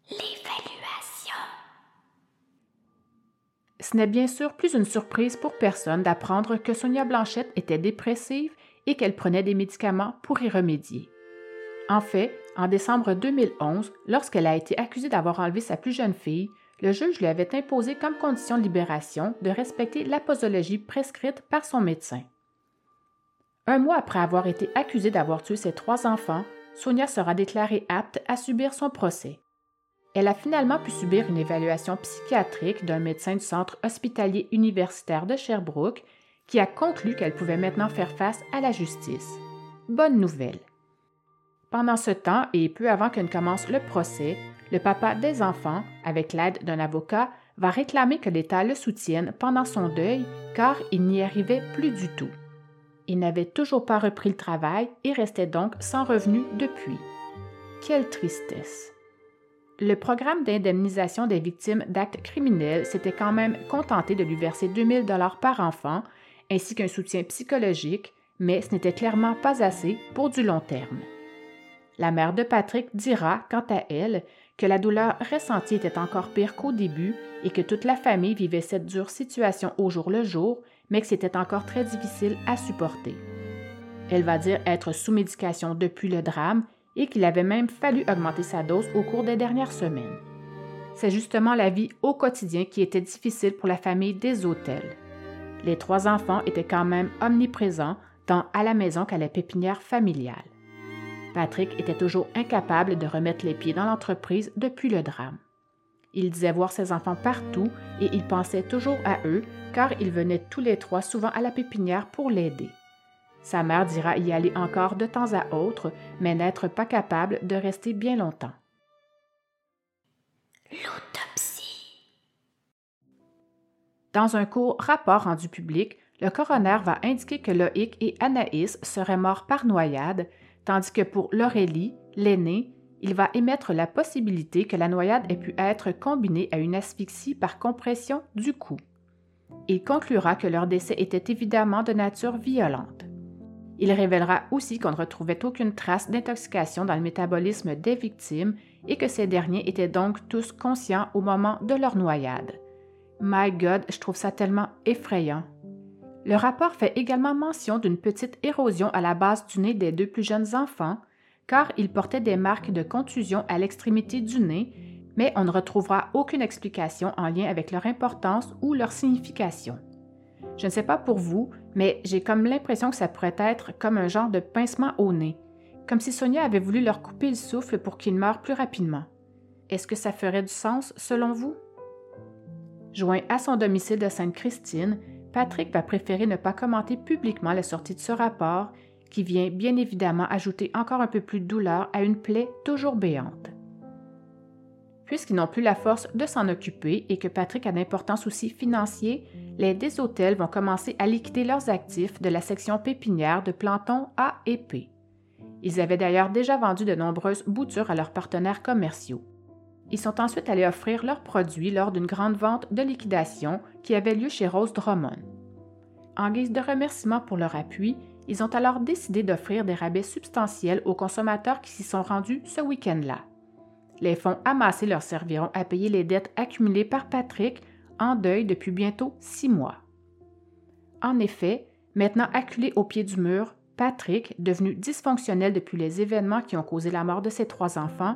L'évaluation. Ce n'est bien sûr plus une surprise pour personne d'apprendre que Sonia Blanchette était dépressive et qu'elle prenait des médicaments pour y remédier. En fait, en décembre 2011, lorsqu'elle a été accusée d'avoir enlevé sa plus jeune fille, le juge lui avait imposé comme condition de libération de respecter la posologie prescrite par son médecin. Un mois après avoir été accusée d'avoir tué ses trois enfants, Sonia sera déclarée apte à subir son procès. Elle a finalement pu subir une évaluation psychiatrique d'un médecin du centre hospitalier universitaire de Sherbrooke qui a conclu qu'elle pouvait maintenant faire face à la justice. Bonne nouvelle. Pendant ce temps et peu avant que ne commence le procès, le papa des enfants, avec l'aide d'un avocat, va réclamer que l'État le soutienne pendant son deuil car il n'y arrivait plus du tout. Il n'avait toujours pas repris le travail et restait donc sans revenu depuis. Quelle tristesse. Le programme d'indemnisation des victimes d'actes criminels s'était quand même contenté de lui verser 2000 dollars par enfant ainsi qu'un soutien psychologique, mais ce n'était clairement pas assez pour du long terme. La mère de Patrick dira, quant à elle, que la douleur ressentie était encore pire qu'au début et que toute la famille vivait cette dure situation au jour le jour, mais que c'était encore très difficile à supporter. Elle va dire être sous médication depuis le drame et qu'il avait même fallu augmenter sa dose au cours des dernières semaines. C'est justement la vie au quotidien qui était difficile pour la famille des hôtels. Les trois enfants étaient quand même omniprésents tant à la maison qu'à la pépinière familiale. Patrick était toujours incapable de remettre les pieds dans l'entreprise depuis le drame. Il disait voir ses enfants partout et il pensait toujours à eux car ils venaient tous les trois souvent à la pépinière pour l'aider. Sa mère dira y aller encore de temps à autre, mais n'être pas capable de rester bien longtemps. L'autopsie. Dans un court rapport rendu public, le coroner va indiquer que Loïc et Anaïs seraient morts par noyade, tandis que pour Laurélie, l'aînée, il va émettre la possibilité que la noyade ait pu être combinée à une asphyxie par compression du cou. Il conclura que leur décès était évidemment de nature violente. Il révélera aussi qu'on ne retrouvait aucune trace d'intoxication dans le métabolisme des victimes et que ces derniers étaient donc tous conscients au moment de leur noyade. My God, je trouve ça tellement effrayant. Le rapport fait également mention d'une petite érosion à la base du nez des deux plus jeunes enfants, car ils portaient des marques de contusion à l'extrémité du nez, mais on ne retrouvera aucune explication en lien avec leur importance ou leur signification. Je ne sais pas pour vous, mais j'ai comme l'impression que ça pourrait être comme un genre de pincement au nez, comme si Sonia avait voulu leur couper le souffle pour qu'ils meurent plus rapidement. Est-ce que ça ferait du sens selon vous? Joint à son domicile de Sainte-Christine, Patrick va préférer ne pas commenter publiquement la sortie de ce rapport, qui vient bien évidemment ajouter encore un peu plus de douleur à une plaie toujours béante. Puisqu'ils n'ont plus la force de s'en occuper et que Patrick a d'importants soucis financiers, les des hôtels vont commencer à liquider leurs actifs de la section pépinière de Planton A et P. Ils avaient d'ailleurs déjà vendu de nombreuses boutures à leurs partenaires commerciaux. Ils sont ensuite allés offrir leurs produits lors d'une grande vente de liquidation qui avait lieu chez Rose Drummond. En guise de remerciement pour leur appui, ils ont alors décidé d'offrir des rabais substantiels aux consommateurs qui s'y sont rendus ce week-end-là. Les fonds amassés leur serviront à payer les dettes accumulées par Patrick, en deuil depuis bientôt six mois. En effet, maintenant acculé au pied du mur, Patrick, devenu dysfonctionnel depuis les événements qui ont causé la mort de ses trois enfants,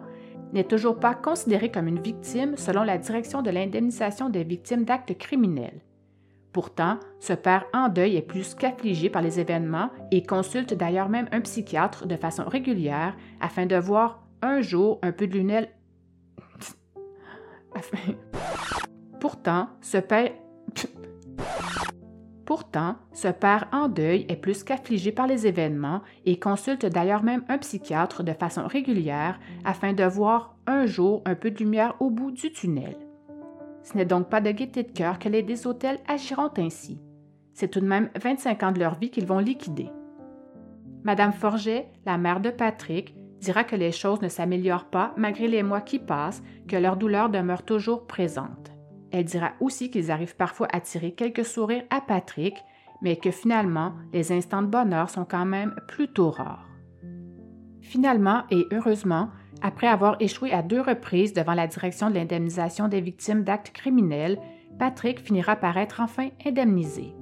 n'est toujours pas considéré comme une victime selon la direction de l'indemnisation des victimes d'actes criminels. Pourtant, ce père en deuil est plus qu'affligé par les événements et consulte d'ailleurs même un psychiatre de façon régulière afin de voir un jour un peu de lunelle. Pourtant, ce père. Pourtant, ce père en deuil est plus qu'affligé par les événements et consulte d'ailleurs même un psychiatre de façon régulière afin de voir un jour un peu de lumière au bout du tunnel. Ce n'est donc pas de gaieté de cœur que les des hôtels agiront ainsi. C'est tout de même 25 ans de leur vie qu'ils vont liquider. Madame Forget, la mère de Patrick, dira que les choses ne s'améliorent pas malgré les mois qui passent, que leur douleur demeure toujours présente. Elle dira aussi qu'ils arrivent parfois à tirer quelques sourires à Patrick, mais que finalement, les instants de bonheur sont quand même plutôt rares. Finalement et heureusement, après avoir échoué à deux reprises devant la direction de l'indemnisation des victimes d'actes criminels, Patrick finira par être enfin indemnisé.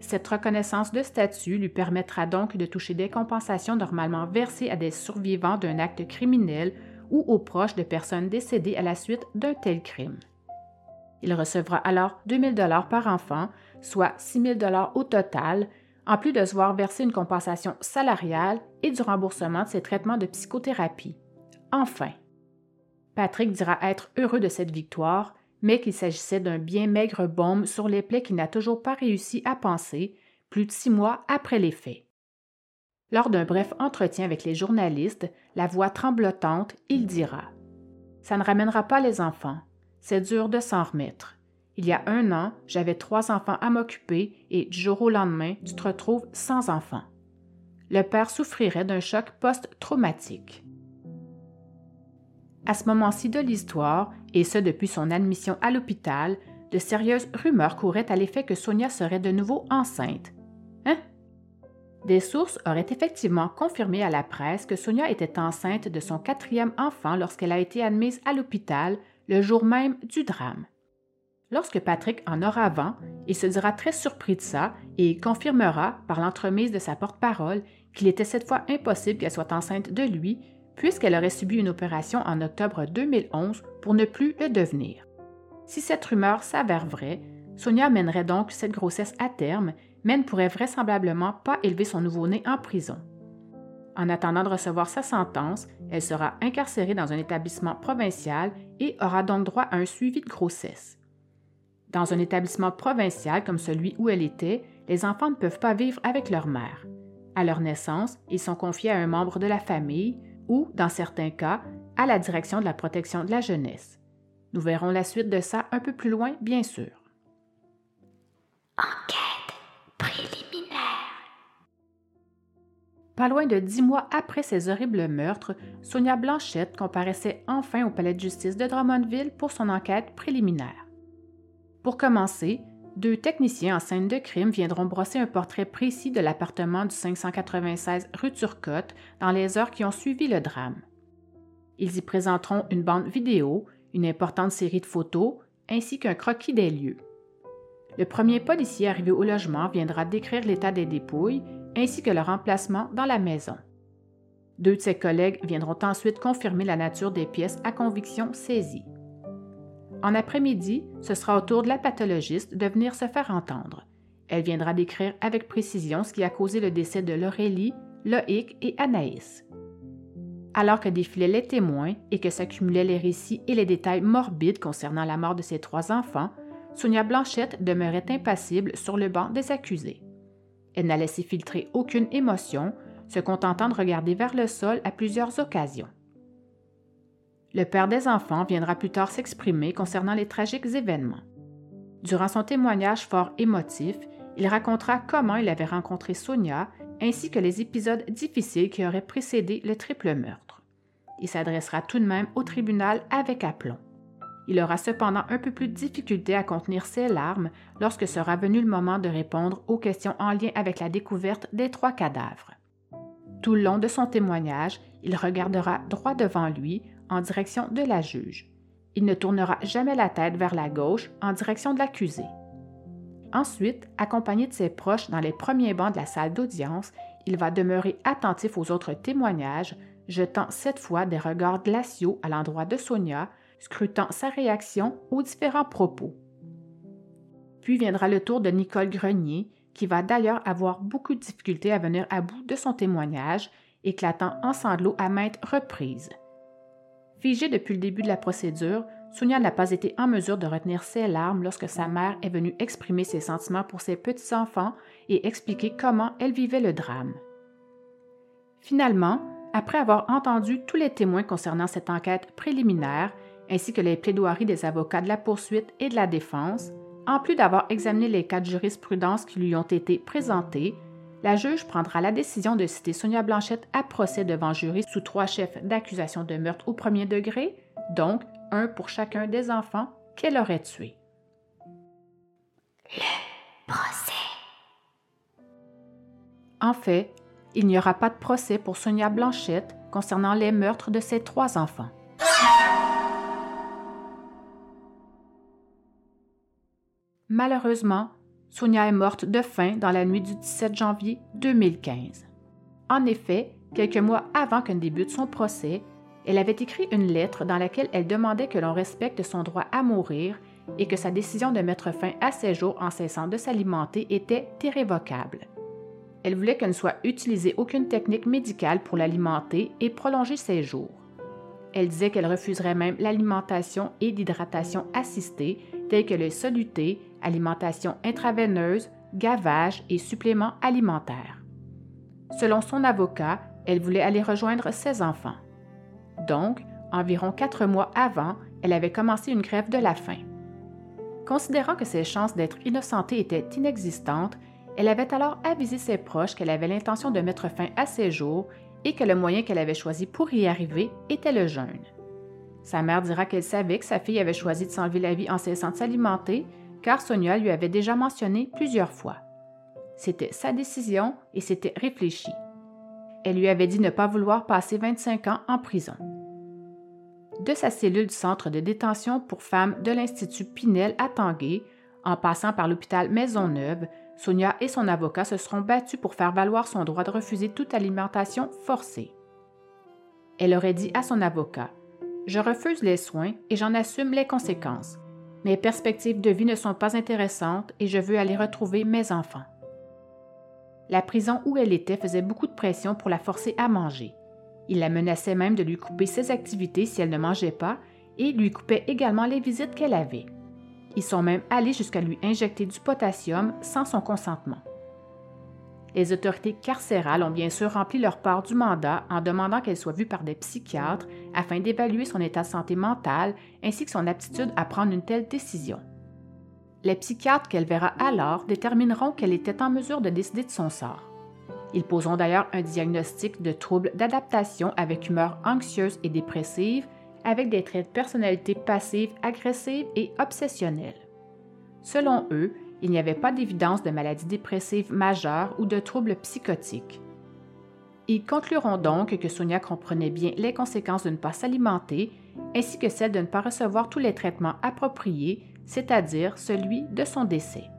Cette reconnaissance de statut lui permettra donc de toucher des compensations normalement versées à des survivants d'un acte criminel ou aux proches de personnes décédées à la suite d'un tel crime. Il recevra alors 2000 dollars par enfant, soit 6000 dollars au total, en plus de se voir verser une compensation salariale et du remboursement de ses traitements de psychothérapie. Enfin, Patrick dira être heureux de cette victoire, mais qu'il s'agissait d'un bien maigre baume sur les plaies qu'il n'a toujours pas réussi à penser, plus de six mois après les faits. Lors d'un bref entretien avec les journalistes, la voix tremblotante, il dira Ça ne ramènera pas les enfants. C'est dur de s'en remettre. Il y a un an, j'avais trois enfants à m'occuper et du jour au lendemain, tu te retrouves sans enfants. Le père souffrirait d'un choc post-traumatique. À ce moment-ci de l'histoire, et ce depuis son admission à l'hôpital, de sérieuses rumeurs couraient à l'effet que Sonia serait de nouveau enceinte. Hein? Des sources auraient effectivement confirmé à la presse que Sonia était enceinte de son quatrième enfant lorsqu'elle a été admise à l'hôpital le jour même du drame. Lorsque Patrick en aura vent, il se dira très surpris de ça et confirmera, par l'entremise de sa porte-parole, qu'il était cette fois impossible qu'elle soit enceinte de lui, puisqu'elle aurait subi une opération en octobre 2011 pour ne plus le devenir. Si cette rumeur s'avère vraie, Sonia mènerait donc cette grossesse à terme, mais ne pourrait vraisemblablement pas élever son nouveau-né en prison. En attendant de recevoir sa sentence, elle sera incarcérée dans un établissement provincial et aura donc droit à un suivi de grossesse. Dans un établissement provincial comme celui où elle était, les enfants ne peuvent pas vivre avec leur mère. À leur naissance, ils sont confiés à un membre de la famille, ou, dans certains cas, à la direction de la protection de la jeunesse. Nous verrons la suite de ça un peu plus loin, bien sûr. Enquête préliminaire. Pas loin de dix mois après ces horribles meurtres, Sonia Blanchette comparaissait enfin au palais de justice de Drummondville pour son enquête préliminaire. Pour commencer, deux techniciens en scène de crime viendront brosser un portrait précis de l'appartement du 596 rue Turcotte dans les heures qui ont suivi le drame. Ils y présenteront une bande vidéo, une importante série de photos, ainsi qu'un croquis des lieux. Le premier policier arrivé au logement viendra décrire l'état des dépouilles ainsi que leur emplacement dans la maison. Deux de ses collègues viendront ensuite confirmer la nature des pièces à conviction saisies. En après-midi, ce sera au tour de la pathologiste de venir se faire entendre. Elle viendra décrire avec précision ce qui a causé le décès de Laurélie, Loïc et Anaïs. Alors que défilaient les témoins et que s'accumulaient les récits et les détails morbides concernant la mort de ses trois enfants, Sonia Blanchette demeurait impassible sur le banc des accusés. Elle n'a laissé filtrer aucune émotion, se contentant de regarder vers le sol à plusieurs occasions. Le père des enfants viendra plus tard s'exprimer concernant les tragiques événements. Durant son témoignage fort émotif, il racontera comment il avait rencontré Sonia ainsi que les épisodes difficiles qui auraient précédé le triple meurtre. Il s'adressera tout de même au tribunal avec aplomb. Il aura cependant un peu plus de difficulté à contenir ses larmes lorsque sera venu le moment de répondre aux questions en lien avec la découverte des trois cadavres. Tout le long de son témoignage, il regardera droit devant lui en direction de la juge. Il ne tournera jamais la tête vers la gauche en direction de l'accusé. Ensuite, accompagné de ses proches dans les premiers bancs de la salle d'audience, il va demeurer attentif aux autres témoignages, jetant cette fois des regards glaciaux à l'endroit de Sonia, scrutant sa réaction aux différents propos. Puis viendra le tour de Nicole Grenier, qui va d'ailleurs avoir beaucoup de difficultés à venir à bout de son témoignage, éclatant en sanglots à maintes reprises. Figée depuis le début de la procédure, Sonia n'a pas été en mesure de retenir ses larmes lorsque sa mère est venue exprimer ses sentiments pour ses petits-enfants et expliquer comment elle vivait le drame. Finalement, après avoir entendu tous les témoins concernant cette enquête préliminaire, ainsi que les plaidoiries des avocats de la poursuite et de la défense, en plus d'avoir examiné les cas de jurisprudence qui lui ont été présentés, la juge prendra la décision de citer Sonia Blanchette à procès devant jury sous trois chefs d'accusation de meurtre au premier degré, donc un pour chacun des enfants qu'elle aurait tués. Le procès. En fait, il n'y aura pas de procès pour Sonia Blanchette concernant les meurtres de ses trois enfants. Malheureusement, Sonia est morte de faim dans la nuit du 17 janvier 2015. En effet, quelques mois avant qu'un débute son procès, elle avait écrit une lettre dans laquelle elle demandait que l'on respecte son droit à mourir et que sa décision de mettre fin à ses jours en cessant de s'alimenter était irrévocable. Elle voulait que ne soit utilisée aucune technique médicale pour l'alimenter et prolonger ses jours. Elle disait qu'elle refuserait même l'alimentation et l'hydratation assistée, telles que les solutés, alimentation intraveineuse, gavage et suppléments alimentaires. Selon son avocat, elle voulait aller rejoindre ses enfants. Donc, environ quatre mois avant, elle avait commencé une grève de la faim. Considérant que ses chances d'être innocentée étaient inexistantes, elle avait alors avisé ses proches qu'elle avait l'intention de mettre fin à ses jours et que le moyen qu'elle avait choisi pour y arriver était le jeûne. Sa mère dira qu'elle savait que sa fille avait choisi de s'enlever la vie en cessant de s'alimenter, car Sonia lui avait déjà mentionné plusieurs fois. C'était sa décision et c'était réfléchi. Elle lui avait dit ne pas vouloir passer 25 ans en prison. De sa cellule du centre de détention pour femmes de l'Institut Pinel à Tanguay, en passant par l'hôpital Maisonneuve, Sonia et son avocat se seront battus pour faire valoir son droit de refuser toute alimentation forcée. Elle aurait dit à son avocat Je refuse les soins et j'en assume les conséquences. Mes perspectives de vie ne sont pas intéressantes et je veux aller retrouver mes enfants. La prison où elle était faisait beaucoup de pression pour la forcer à manger. Il la menaçait même de lui couper ses activités si elle ne mangeait pas et lui coupait également les visites qu'elle avait. Ils sont même allés jusqu'à lui injecter du potassium sans son consentement. Les autorités carcérales ont bien sûr rempli leur part du mandat en demandant qu'elle soit vue par des psychiatres afin d'évaluer son état de santé mentale ainsi que son aptitude à prendre une telle décision. Les psychiatres qu'elle verra alors détermineront qu'elle était en mesure de décider de son sort. Ils poseront d'ailleurs un diagnostic de troubles d'adaptation avec humeur anxieuse et dépressive avec des traits de personnalité passive, agressive et obsessionnelle. Selon eux, il n'y avait pas d'évidence de maladie dépressive majeure ou de troubles psychotiques. Ils concluront donc que Sonia comprenait bien les conséquences de ne pas s'alimenter, ainsi que celles de ne pas recevoir tous les traitements appropriés, c'est-à-dire celui de son décès.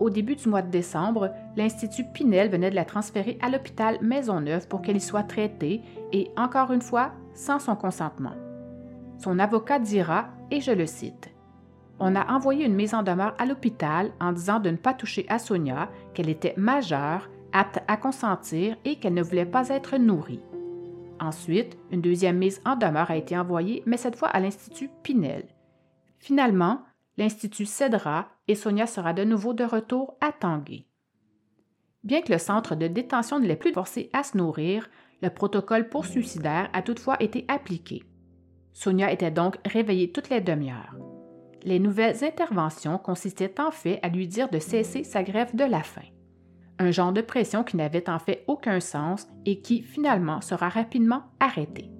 Au début du mois de décembre, l'Institut Pinel venait de la transférer à l'hôpital Maisonneuve pour qu'elle y soit traitée et, encore une fois, sans son consentement. Son avocat dira, et je le cite, On a envoyé une mise en demeure à l'hôpital en disant de ne pas toucher à Sonia, qu'elle était majeure, apte à consentir et qu'elle ne voulait pas être nourrie. Ensuite, une deuxième mise en demeure a été envoyée, mais cette fois à l'Institut Pinel. Finalement, l'Institut cédera et Sonia sera de nouveau de retour à Tanguay. Bien que le centre de détention ne l'ait plus forcé à se nourrir, le protocole pour suicidaire a toutefois été appliqué. Sonia était donc réveillée toutes les demi-heures. Les nouvelles interventions consistaient en fait à lui dire de cesser sa grève de la faim. Un genre de pression qui n'avait en fait aucun sens et qui finalement sera rapidement arrêté.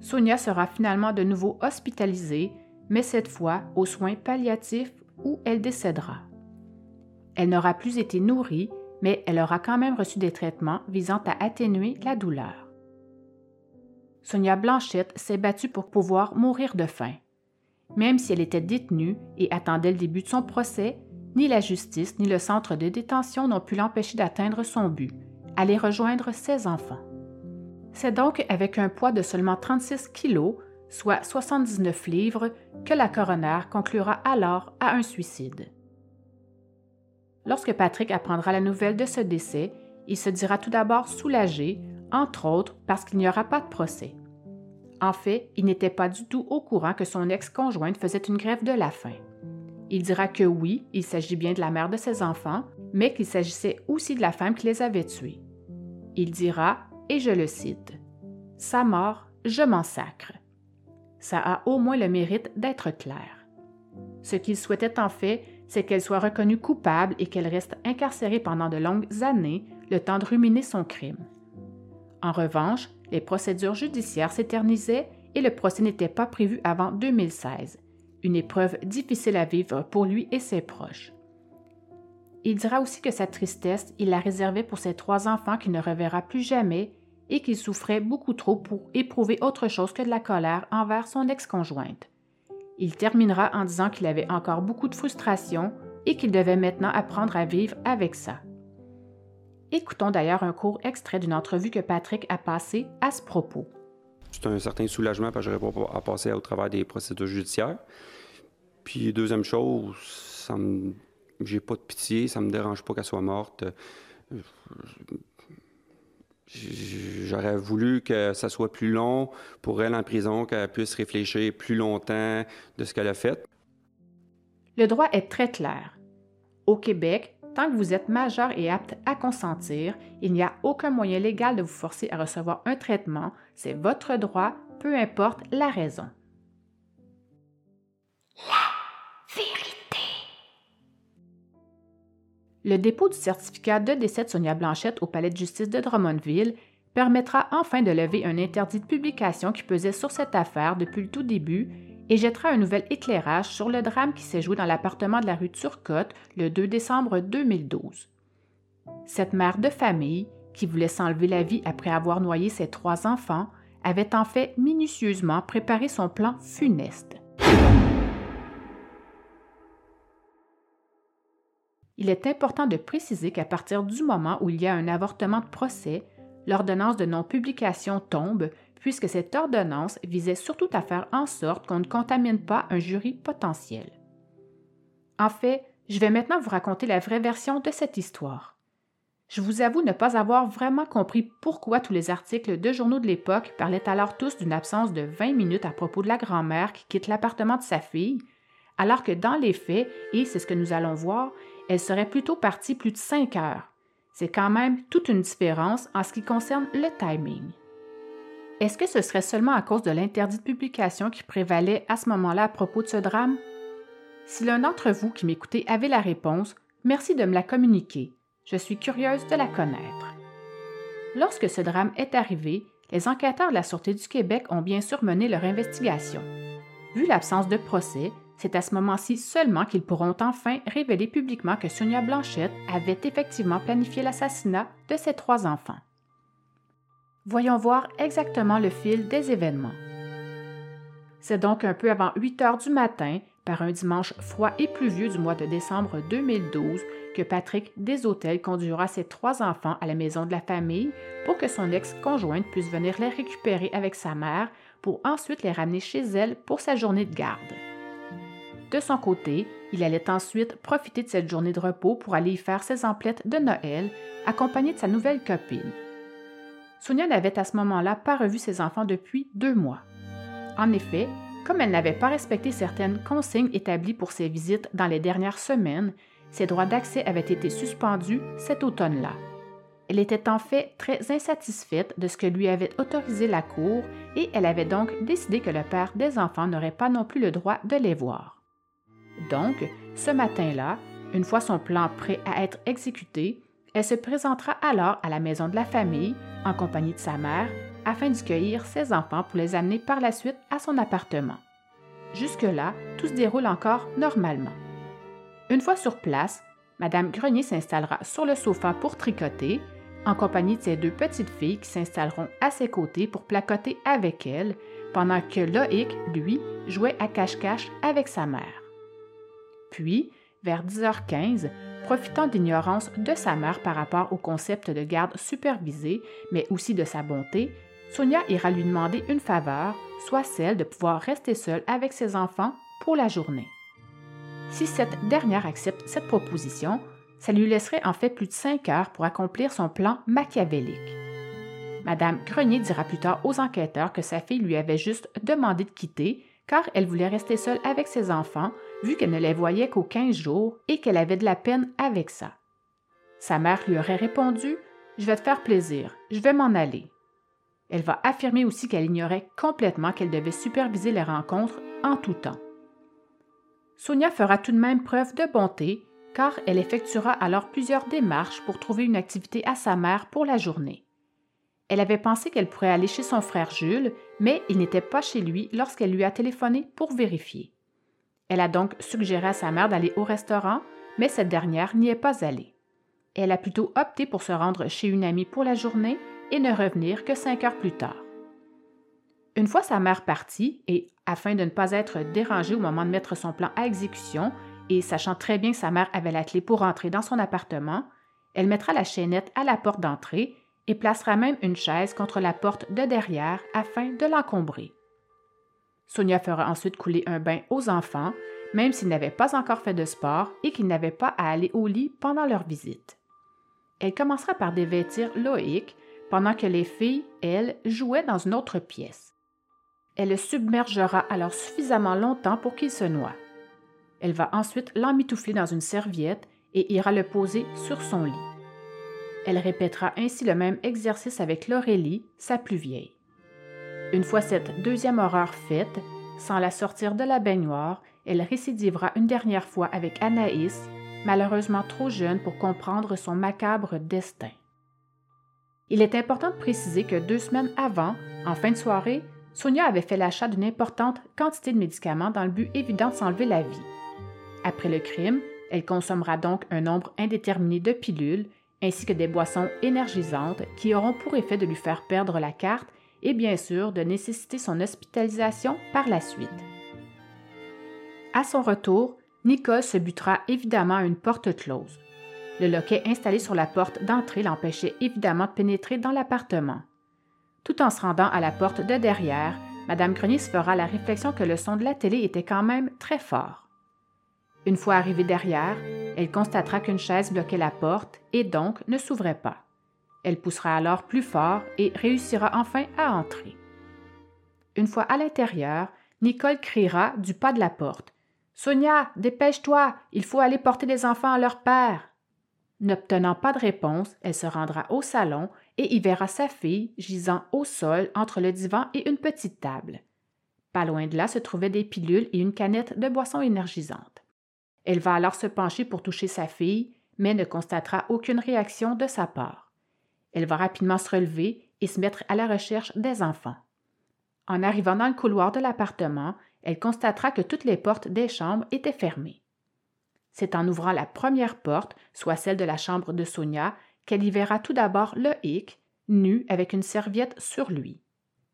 Sonia sera finalement de nouveau hospitalisée, mais cette fois aux soins palliatifs où elle décédera. Elle n'aura plus été nourrie mais elle aura quand même reçu des traitements visant à atténuer la douleur. Sonia Blanchette s'est battue pour pouvoir mourir de faim. Même si elle était détenue et attendait le début de son procès, ni la justice ni le centre de détention n'ont pu l'empêcher d'atteindre son but, aller rejoindre ses enfants. C'est donc avec un poids de seulement 36 kilos, soit 79 livres, que la coroner conclura alors à un suicide. Lorsque Patrick apprendra la nouvelle de ce décès, il se dira tout d'abord soulagé, entre autres parce qu'il n'y aura pas de procès. En fait, il n'était pas du tout au courant que son ex-conjointe faisait une grève de la faim. Il dira que oui, il s'agit bien de la mère de ses enfants, mais qu'il s'agissait aussi de la femme qui les avait tués. Il dira, et je le cite, Sa mort, je m'en sacre. Ça a au moins le mérite d'être clair. Ce qu'il souhaitait en fait, c'est qu'elle soit reconnue coupable et qu'elle reste incarcérée pendant de longues années, le temps de ruminer son crime. En revanche, les procédures judiciaires s'éternisaient et le procès n'était pas prévu avant 2016, une épreuve difficile à vivre pour lui et ses proches. Il dira aussi que sa tristesse, il la réservait pour ses trois enfants qu'il ne reverra plus jamais et qu'il souffrait beaucoup trop pour éprouver autre chose que de la colère envers son ex-conjointe. Il terminera en disant qu'il avait encore beaucoup de frustration et qu'il devait maintenant apprendre à vivre avec ça. Écoutons d'ailleurs un court extrait d'une entrevue que Patrick a passée à ce propos. C'est un certain soulagement parce que je pas à passer au travers des procédures judiciaires. Puis deuxième chose, ça me... j'ai pas de pitié, ça me dérange pas qu'elle soit morte. J'aurais voulu que ça soit plus long pour elle en prison, qu'elle puisse réfléchir plus longtemps de ce qu'elle a fait. Le droit est très clair. Au Québec, tant que vous êtes majeur et apte à consentir, il n'y a aucun moyen légal de vous forcer à recevoir un traitement. C'est votre droit, peu importe la raison. La vérité. Le dépôt du certificat de décès de Sonia Blanchette au palais de justice de Drummondville permettra enfin de lever un interdit de publication qui pesait sur cette affaire depuis le tout début et jettera un nouvel éclairage sur le drame qui s'est joué dans l'appartement de la rue Turcotte le 2 décembre 2012. Cette mère de famille, qui voulait s'enlever la vie après avoir noyé ses trois enfants, avait en fait minutieusement préparé son plan funeste. Il est important de préciser qu'à partir du moment où il y a un avortement de procès, l'ordonnance de non-publication tombe puisque cette ordonnance visait surtout à faire en sorte qu'on ne contamine pas un jury potentiel. En fait, je vais maintenant vous raconter la vraie version de cette histoire. Je vous avoue ne pas avoir vraiment compris pourquoi tous les articles de journaux de l'époque parlaient alors tous d'une absence de 20 minutes à propos de la grand-mère qui quitte l'appartement de sa fille, alors que dans les faits, et c'est ce que nous allons voir, elle serait plutôt partie plus de 5 heures. C'est quand même toute une différence en ce qui concerne le timing. Est-ce que ce serait seulement à cause de l'interdit de publication qui prévalait à ce moment-là à propos de ce drame? Si l'un d'entre vous qui m'écoutez avait la réponse, merci de me la communiquer. Je suis curieuse de la connaître. Lorsque ce drame est arrivé, les enquêteurs de la Sûreté du Québec ont bien sûr mené leur investigation. Vu l'absence de procès, c'est à ce moment-ci seulement qu'ils pourront enfin révéler publiquement que Sonia Blanchette avait effectivement planifié l'assassinat de ses trois enfants. Voyons voir exactement le fil des événements. C'est donc un peu avant 8 heures du matin, par un dimanche froid et pluvieux du mois de décembre 2012, que Patrick Deshôtels conduira ses trois enfants à la maison de la famille pour que son ex-conjointe puisse venir les récupérer avec sa mère pour ensuite les ramener chez elle pour sa journée de garde. De son côté, il allait ensuite profiter de cette journée de repos pour aller y faire ses emplettes de Noël, accompagné de sa nouvelle copine. Sonia n'avait à ce moment-là pas revu ses enfants depuis deux mois. En effet, comme elle n'avait pas respecté certaines consignes établies pour ses visites dans les dernières semaines, ses droits d'accès avaient été suspendus cet automne-là. Elle était en fait très insatisfaite de ce que lui avait autorisé la Cour et elle avait donc décidé que le père des enfants n'aurait pas non plus le droit de les voir. Donc, ce matin-là, une fois son plan prêt à être exécuté, elle se présentera alors à la maison de la famille en compagnie de sa mère afin de cueillir ses enfants pour les amener par la suite à son appartement. Jusque-là, tout se déroule encore normalement. Une fois sur place, Madame Grenier s'installera sur le sofa pour tricoter, en compagnie de ses deux petites filles qui s'installeront à ses côtés pour placoter avec elle, pendant que Loïc, lui, jouait à cache-cache avec sa mère. Puis, vers 10h15, profitant d'ignorance de sa mère par rapport au concept de garde supervisée, mais aussi de sa bonté, Sonia ira lui demander une faveur, soit celle de pouvoir rester seule avec ses enfants pour la journée. Si cette dernière accepte cette proposition, ça lui laisserait en fait plus de cinq heures pour accomplir son plan machiavélique. Madame Grenier dira plus tard aux enquêteurs que sa fille lui avait juste demandé de quitter car elle voulait rester seule avec ses enfants vu qu'elle ne les voyait qu'aux quinze jours et qu'elle avait de la peine avec ça. Sa mère lui aurait répondu Je vais te faire plaisir, je vais m'en aller. Elle va affirmer aussi qu'elle ignorait complètement qu'elle devait superviser les rencontres en tout temps. Sonia fera tout de même preuve de bonté, car elle effectuera alors plusieurs démarches pour trouver une activité à sa mère pour la journée. Elle avait pensé qu'elle pourrait aller chez son frère Jules, mais il n'était pas chez lui lorsqu'elle lui a téléphoné pour vérifier. Elle a donc suggéré à sa mère d'aller au restaurant, mais cette dernière n'y est pas allée. Elle a plutôt opté pour se rendre chez une amie pour la journée et ne revenir que cinq heures plus tard. Une fois sa mère partie, et afin de ne pas être dérangée au moment de mettre son plan à exécution, et sachant très bien que sa mère avait la clé pour entrer dans son appartement, elle mettra la chaînette à la porte d'entrée et placera même une chaise contre la porte de derrière afin de l'encombrer. Sonia fera ensuite couler un bain aux enfants, même s'ils n'avaient pas encore fait de sport et qu'ils n'avaient pas à aller au lit pendant leur visite. Elle commencera par dévêtir Loïc pendant que les filles, elles, jouaient dans une autre pièce. Elle le submergera alors suffisamment longtemps pour qu'il se noie. Elle va ensuite l'emmitoufler dans une serviette et ira le poser sur son lit. Elle répétera ainsi le même exercice avec Laurélie, sa plus vieille. Une fois cette deuxième horreur faite, sans la sortir de la baignoire, elle récidivera une dernière fois avec Anaïs, malheureusement trop jeune pour comprendre son macabre destin. Il est important de préciser que deux semaines avant, en fin de soirée, Sonia avait fait l'achat d'une importante quantité de médicaments dans le but évident de s'enlever la vie. Après le crime, elle consommera donc un nombre indéterminé de pilules ainsi que des boissons énergisantes qui auront pour effet de lui faire perdre la carte et bien sûr de nécessiter son hospitalisation par la suite. À son retour, Nicole se butera évidemment à une porte close. Le loquet installé sur la porte d'entrée l'empêchait évidemment de pénétrer dans l'appartement. Tout en se rendant à la porte de derrière, Madame Grenier fera la réflexion que le son de la télé était quand même très fort. Une fois arrivée derrière, elle constatera qu'une chaise bloquait la porte et donc ne s'ouvrait pas. Elle poussera alors plus fort et réussira enfin à entrer. Une fois à l'intérieur, Nicole criera du pas de la porte. Sonia, dépêche-toi, il faut aller porter les enfants à leur père. N'obtenant pas de réponse, elle se rendra au salon et y verra sa fille gisant au sol entre le divan et une petite table. Pas loin de là se trouvaient des pilules et une canette de boisson énergisante. Elle va alors se pencher pour toucher sa fille, mais ne constatera aucune réaction de sa part. Elle va rapidement se relever et se mettre à la recherche des enfants. En arrivant dans le couloir de l'appartement, elle constatera que toutes les portes des chambres étaient fermées. C'est en ouvrant la première porte, soit celle de la chambre de Sonia, qu'elle y verra tout d'abord le hic, nu avec une serviette sur lui.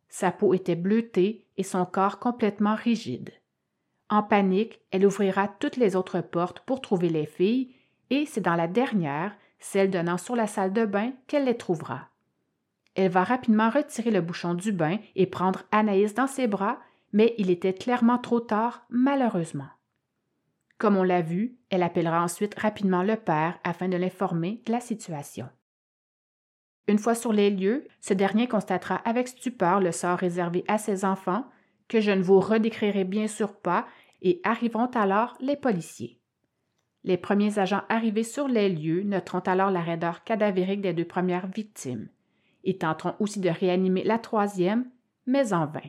Sa peau était bleutée et son corps complètement rigide. En panique, elle ouvrira toutes les autres portes pour trouver les filles, et c'est dans la dernière, celle donnant sur la salle de bain, qu'elle les trouvera. Elle va rapidement retirer le bouchon du bain et prendre Anaïs dans ses bras, mais il était clairement trop tard, malheureusement. Comme on l'a vu, elle appellera ensuite rapidement le père afin de l'informer de la situation. Une fois sur les lieux, ce dernier constatera avec stupeur le sort réservé à ses enfants, que je ne vous redécrirai bien sûr pas, et arriveront alors les policiers. Les premiers agents arrivés sur les lieux noteront alors la raideur cadavérique des deux premières victimes et tenteront aussi de réanimer la troisième, mais en vain.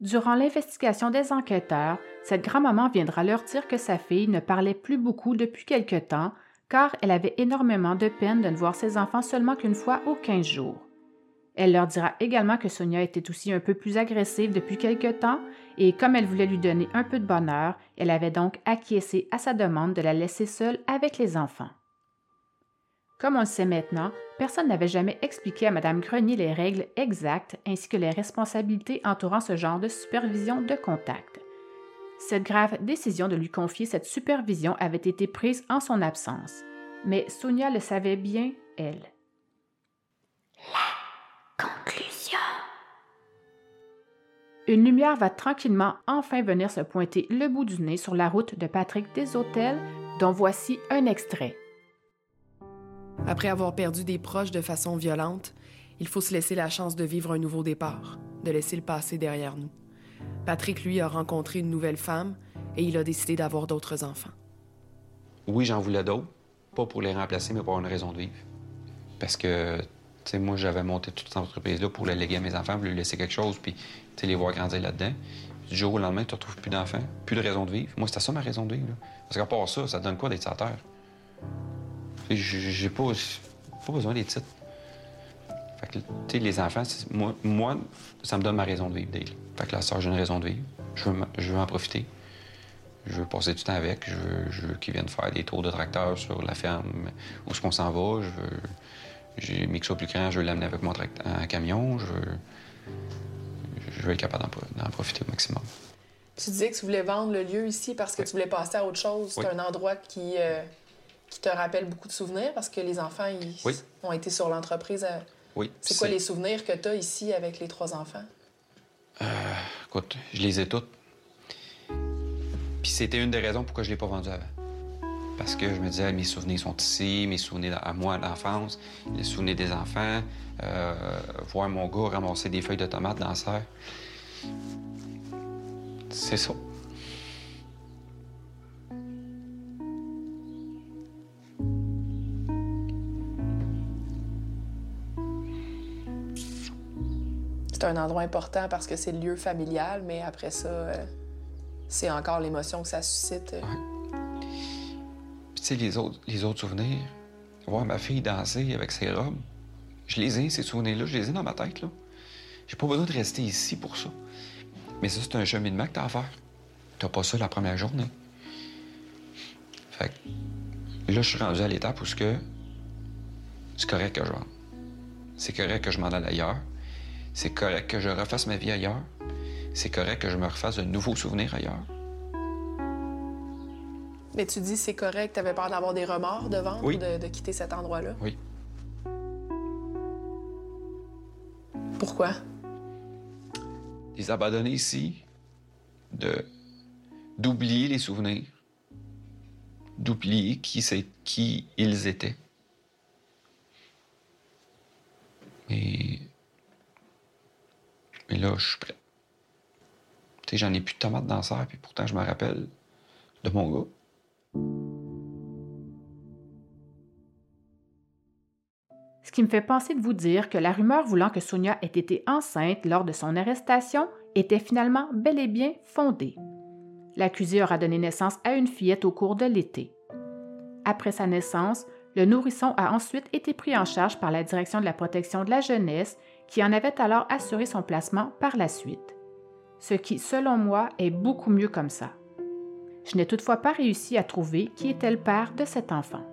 Durant l'investigation des enquêteurs, cette grand-maman viendra leur dire que sa fille ne parlait plus beaucoup depuis quelque temps, car elle avait énormément de peine de ne voir ses enfants seulement qu'une fois aux quinze jours. Elle leur dira également que Sonia était aussi un peu plus agressive depuis quelque temps et comme elle voulait lui donner un peu de bonheur, elle avait donc acquiescé à sa demande de la laisser seule avec les enfants. Comme on le sait maintenant, personne n'avait jamais expliqué à Mme Grenier les règles exactes ainsi que les responsabilités entourant ce genre de supervision de contact. Cette grave décision de lui confier cette supervision avait été prise en son absence, mais Sonia le savait bien, elle. Une lumière va tranquillement enfin venir se pointer le bout du nez sur la route de Patrick des Hôtels, dont voici un extrait. Après avoir perdu des proches de façon violente, il faut se laisser la chance de vivre un nouveau départ, de laisser le passé derrière nous. Patrick, lui, a rencontré une nouvelle femme et il a décidé d'avoir d'autres enfants. Oui, j'en voulais d'autres, pas pour les remplacer, mais pour une raison de vivre. Parce que moi, j'avais monté toute cette entreprise-là pour la léguer à mes enfants, pour lui laisser quelque chose, puis les voir grandir là-dedans. Du jour au lendemain, tu retrouves plus d'enfants, plus de raison de vivre. Moi, c'était ça ma raison de vivre. Parce qu'à part ça, ça donne quoi d'être sur la terre? J'ai pas, pas besoin des titres. Fait que, tu les enfants, moi, ça me donne ma raison de vivre, Dale. Fait que là, ça, j'ai une raison de vivre. Je veux, en profiter. Je veux passer du temps avec. Je veux, qu'ils viennent faire des tours de tracteur sur la ferme où est-ce qu'on s'en va. Je veux, j'ai mis que ça plus grand, je veux l'amener avec mon en camion. Je veux, je veux être capable d'en, pro- d'en profiter au maximum. Tu disais que tu voulais vendre le lieu ici parce que Oui. tu voulais passer à autre chose. C'est un endroit qui, euh, qui te rappelle beaucoup de souvenirs parce que les enfants ils Oui. ont été sur l'entreprise. à- Oui. C'est quoi les souvenirs que tu as ici avec les trois enfants? Écoute, je les ai toutes. Puis c'était une des raisons pourquoi je l'ai pas vendu avant. Parce que je me disais, mes souvenirs sont ici, mes souvenirs à moi d'enfance, les souvenirs des enfants, euh, voir mon gars ramasser des feuilles de tomates dans la serre. C'est ça. C'est un endroit important parce que c'est le lieu familial, mais après ça, euh, c'est encore l'émotion que ça suscite. euh. Sais, les autres, souvenirs, voir ma fille danser avec ses robes, je les ai, ces souvenirs-là, je les ai dans ma tête, là. J'ai pas besoin de rester ici pour ça. Mais ça, c'est un cheminement que t'as à faire. T'as pas ça la première journée. Fait que là, je suis rendu à l'étape où que c'est correct que je rentre. C'est correct que je m'en aille ailleurs. C'est correct que je refasse ma vie ailleurs. C'est correct que je me refasse de nouveaux souvenirs ailleurs. Mais tu dis c'est correct, t'avais peur d'avoir des remords de vendre Oui. ou de, de quitter cet endroit-là? Oui. Pourquoi? les abandonner ici, de d'oublier les souvenirs, d'oublier qui c'est qui ils étaient. Et mais là, je suis prêt. Tu sais, j'en ai plus de tomates dans la serre, puis pourtant je me rappelle de mon gars. Ce qui me fait penser de vous dire que la rumeur voulant que Sonia ait été enceinte lors de son arrestation était finalement bel et bien fondée. L'accusé aura donné naissance à une fillette au cours de l'été. Après sa naissance, le nourrisson a ensuite été pris en charge par la Direction de la protection de la jeunesse qui en avait alors assuré son placement par la suite. Ce qui, selon moi, est beaucoup mieux comme ça. Je n'ai toutefois pas réussi à trouver qui était le père de cet enfant.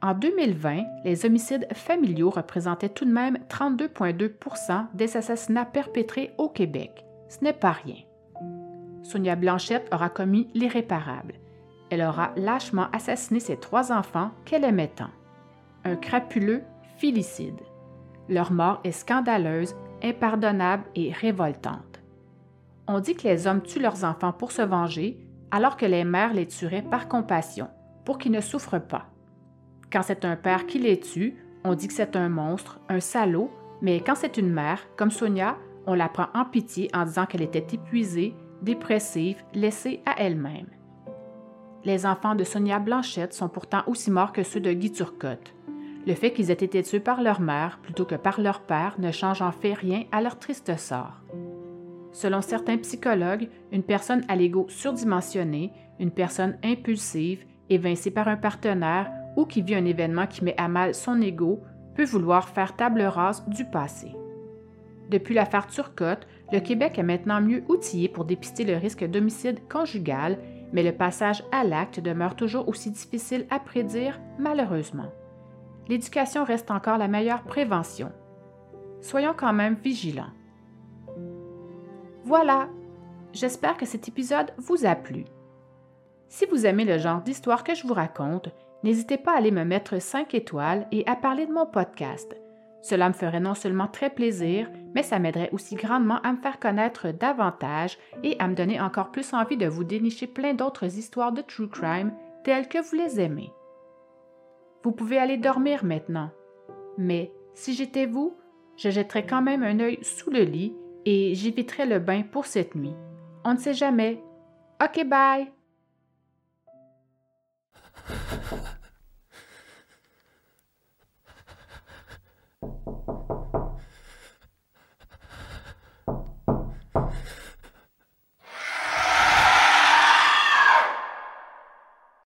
En 2020, les homicides familiaux représentaient tout de même 32,2% des assassinats perpétrés au Québec. Ce n'est pas rien. Sonia Blanchette aura commis l'irréparable. Elle aura lâchement assassiné ses trois enfants qu'elle aimait tant. Un crapuleux filicide. Leur mort est scandaleuse, impardonnable et révoltante. On dit que les hommes tuent leurs enfants pour se venger, alors que les mères les tueraient par compassion, pour qu'ils ne souffrent pas. Quand c'est un père qui les tue, on dit que c'est un monstre, un salaud, mais quand c'est une mère, comme Sonia, on la prend en pitié en disant qu'elle était épuisée, dépressive, laissée à elle-même. Les enfants de Sonia Blanchette sont pourtant aussi morts que ceux de Guy Turcotte. Le fait qu'ils aient été tués par leur mère plutôt que par leur père ne change en fait rien à leur triste sort. Selon certains psychologues, une personne à l'ego surdimensionné, une personne impulsive, évincée par un partenaire ou qui vit un événement qui met à mal son ego peut vouloir faire table rase du passé. Depuis l'affaire Turcotte, le Québec est maintenant mieux outillé pour dépister le risque d'homicide conjugal, mais le passage à l'acte demeure toujours aussi difficile à prédire, malheureusement. L'éducation reste encore la meilleure prévention. Soyons quand même vigilants. Voilà, j'espère que cet épisode vous a plu. Si vous aimez le genre d'histoire que je vous raconte, n'hésitez pas à aller me mettre 5 étoiles et à parler de mon podcast. Cela me ferait non seulement très plaisir, mais ça m'aiderait aussi grandement à me faire connaître davantage et à me donner encore plus envie de vous dénicher plein d'autres histoires de true crime telles que vous les aimez. Vous pouvez aller dormir maintenant, mais si j'étais vous, je jetterais quand même un œil sous le lit et j'éviterai le bain pour cette nuit. On ne sait jamais. Ok, bye!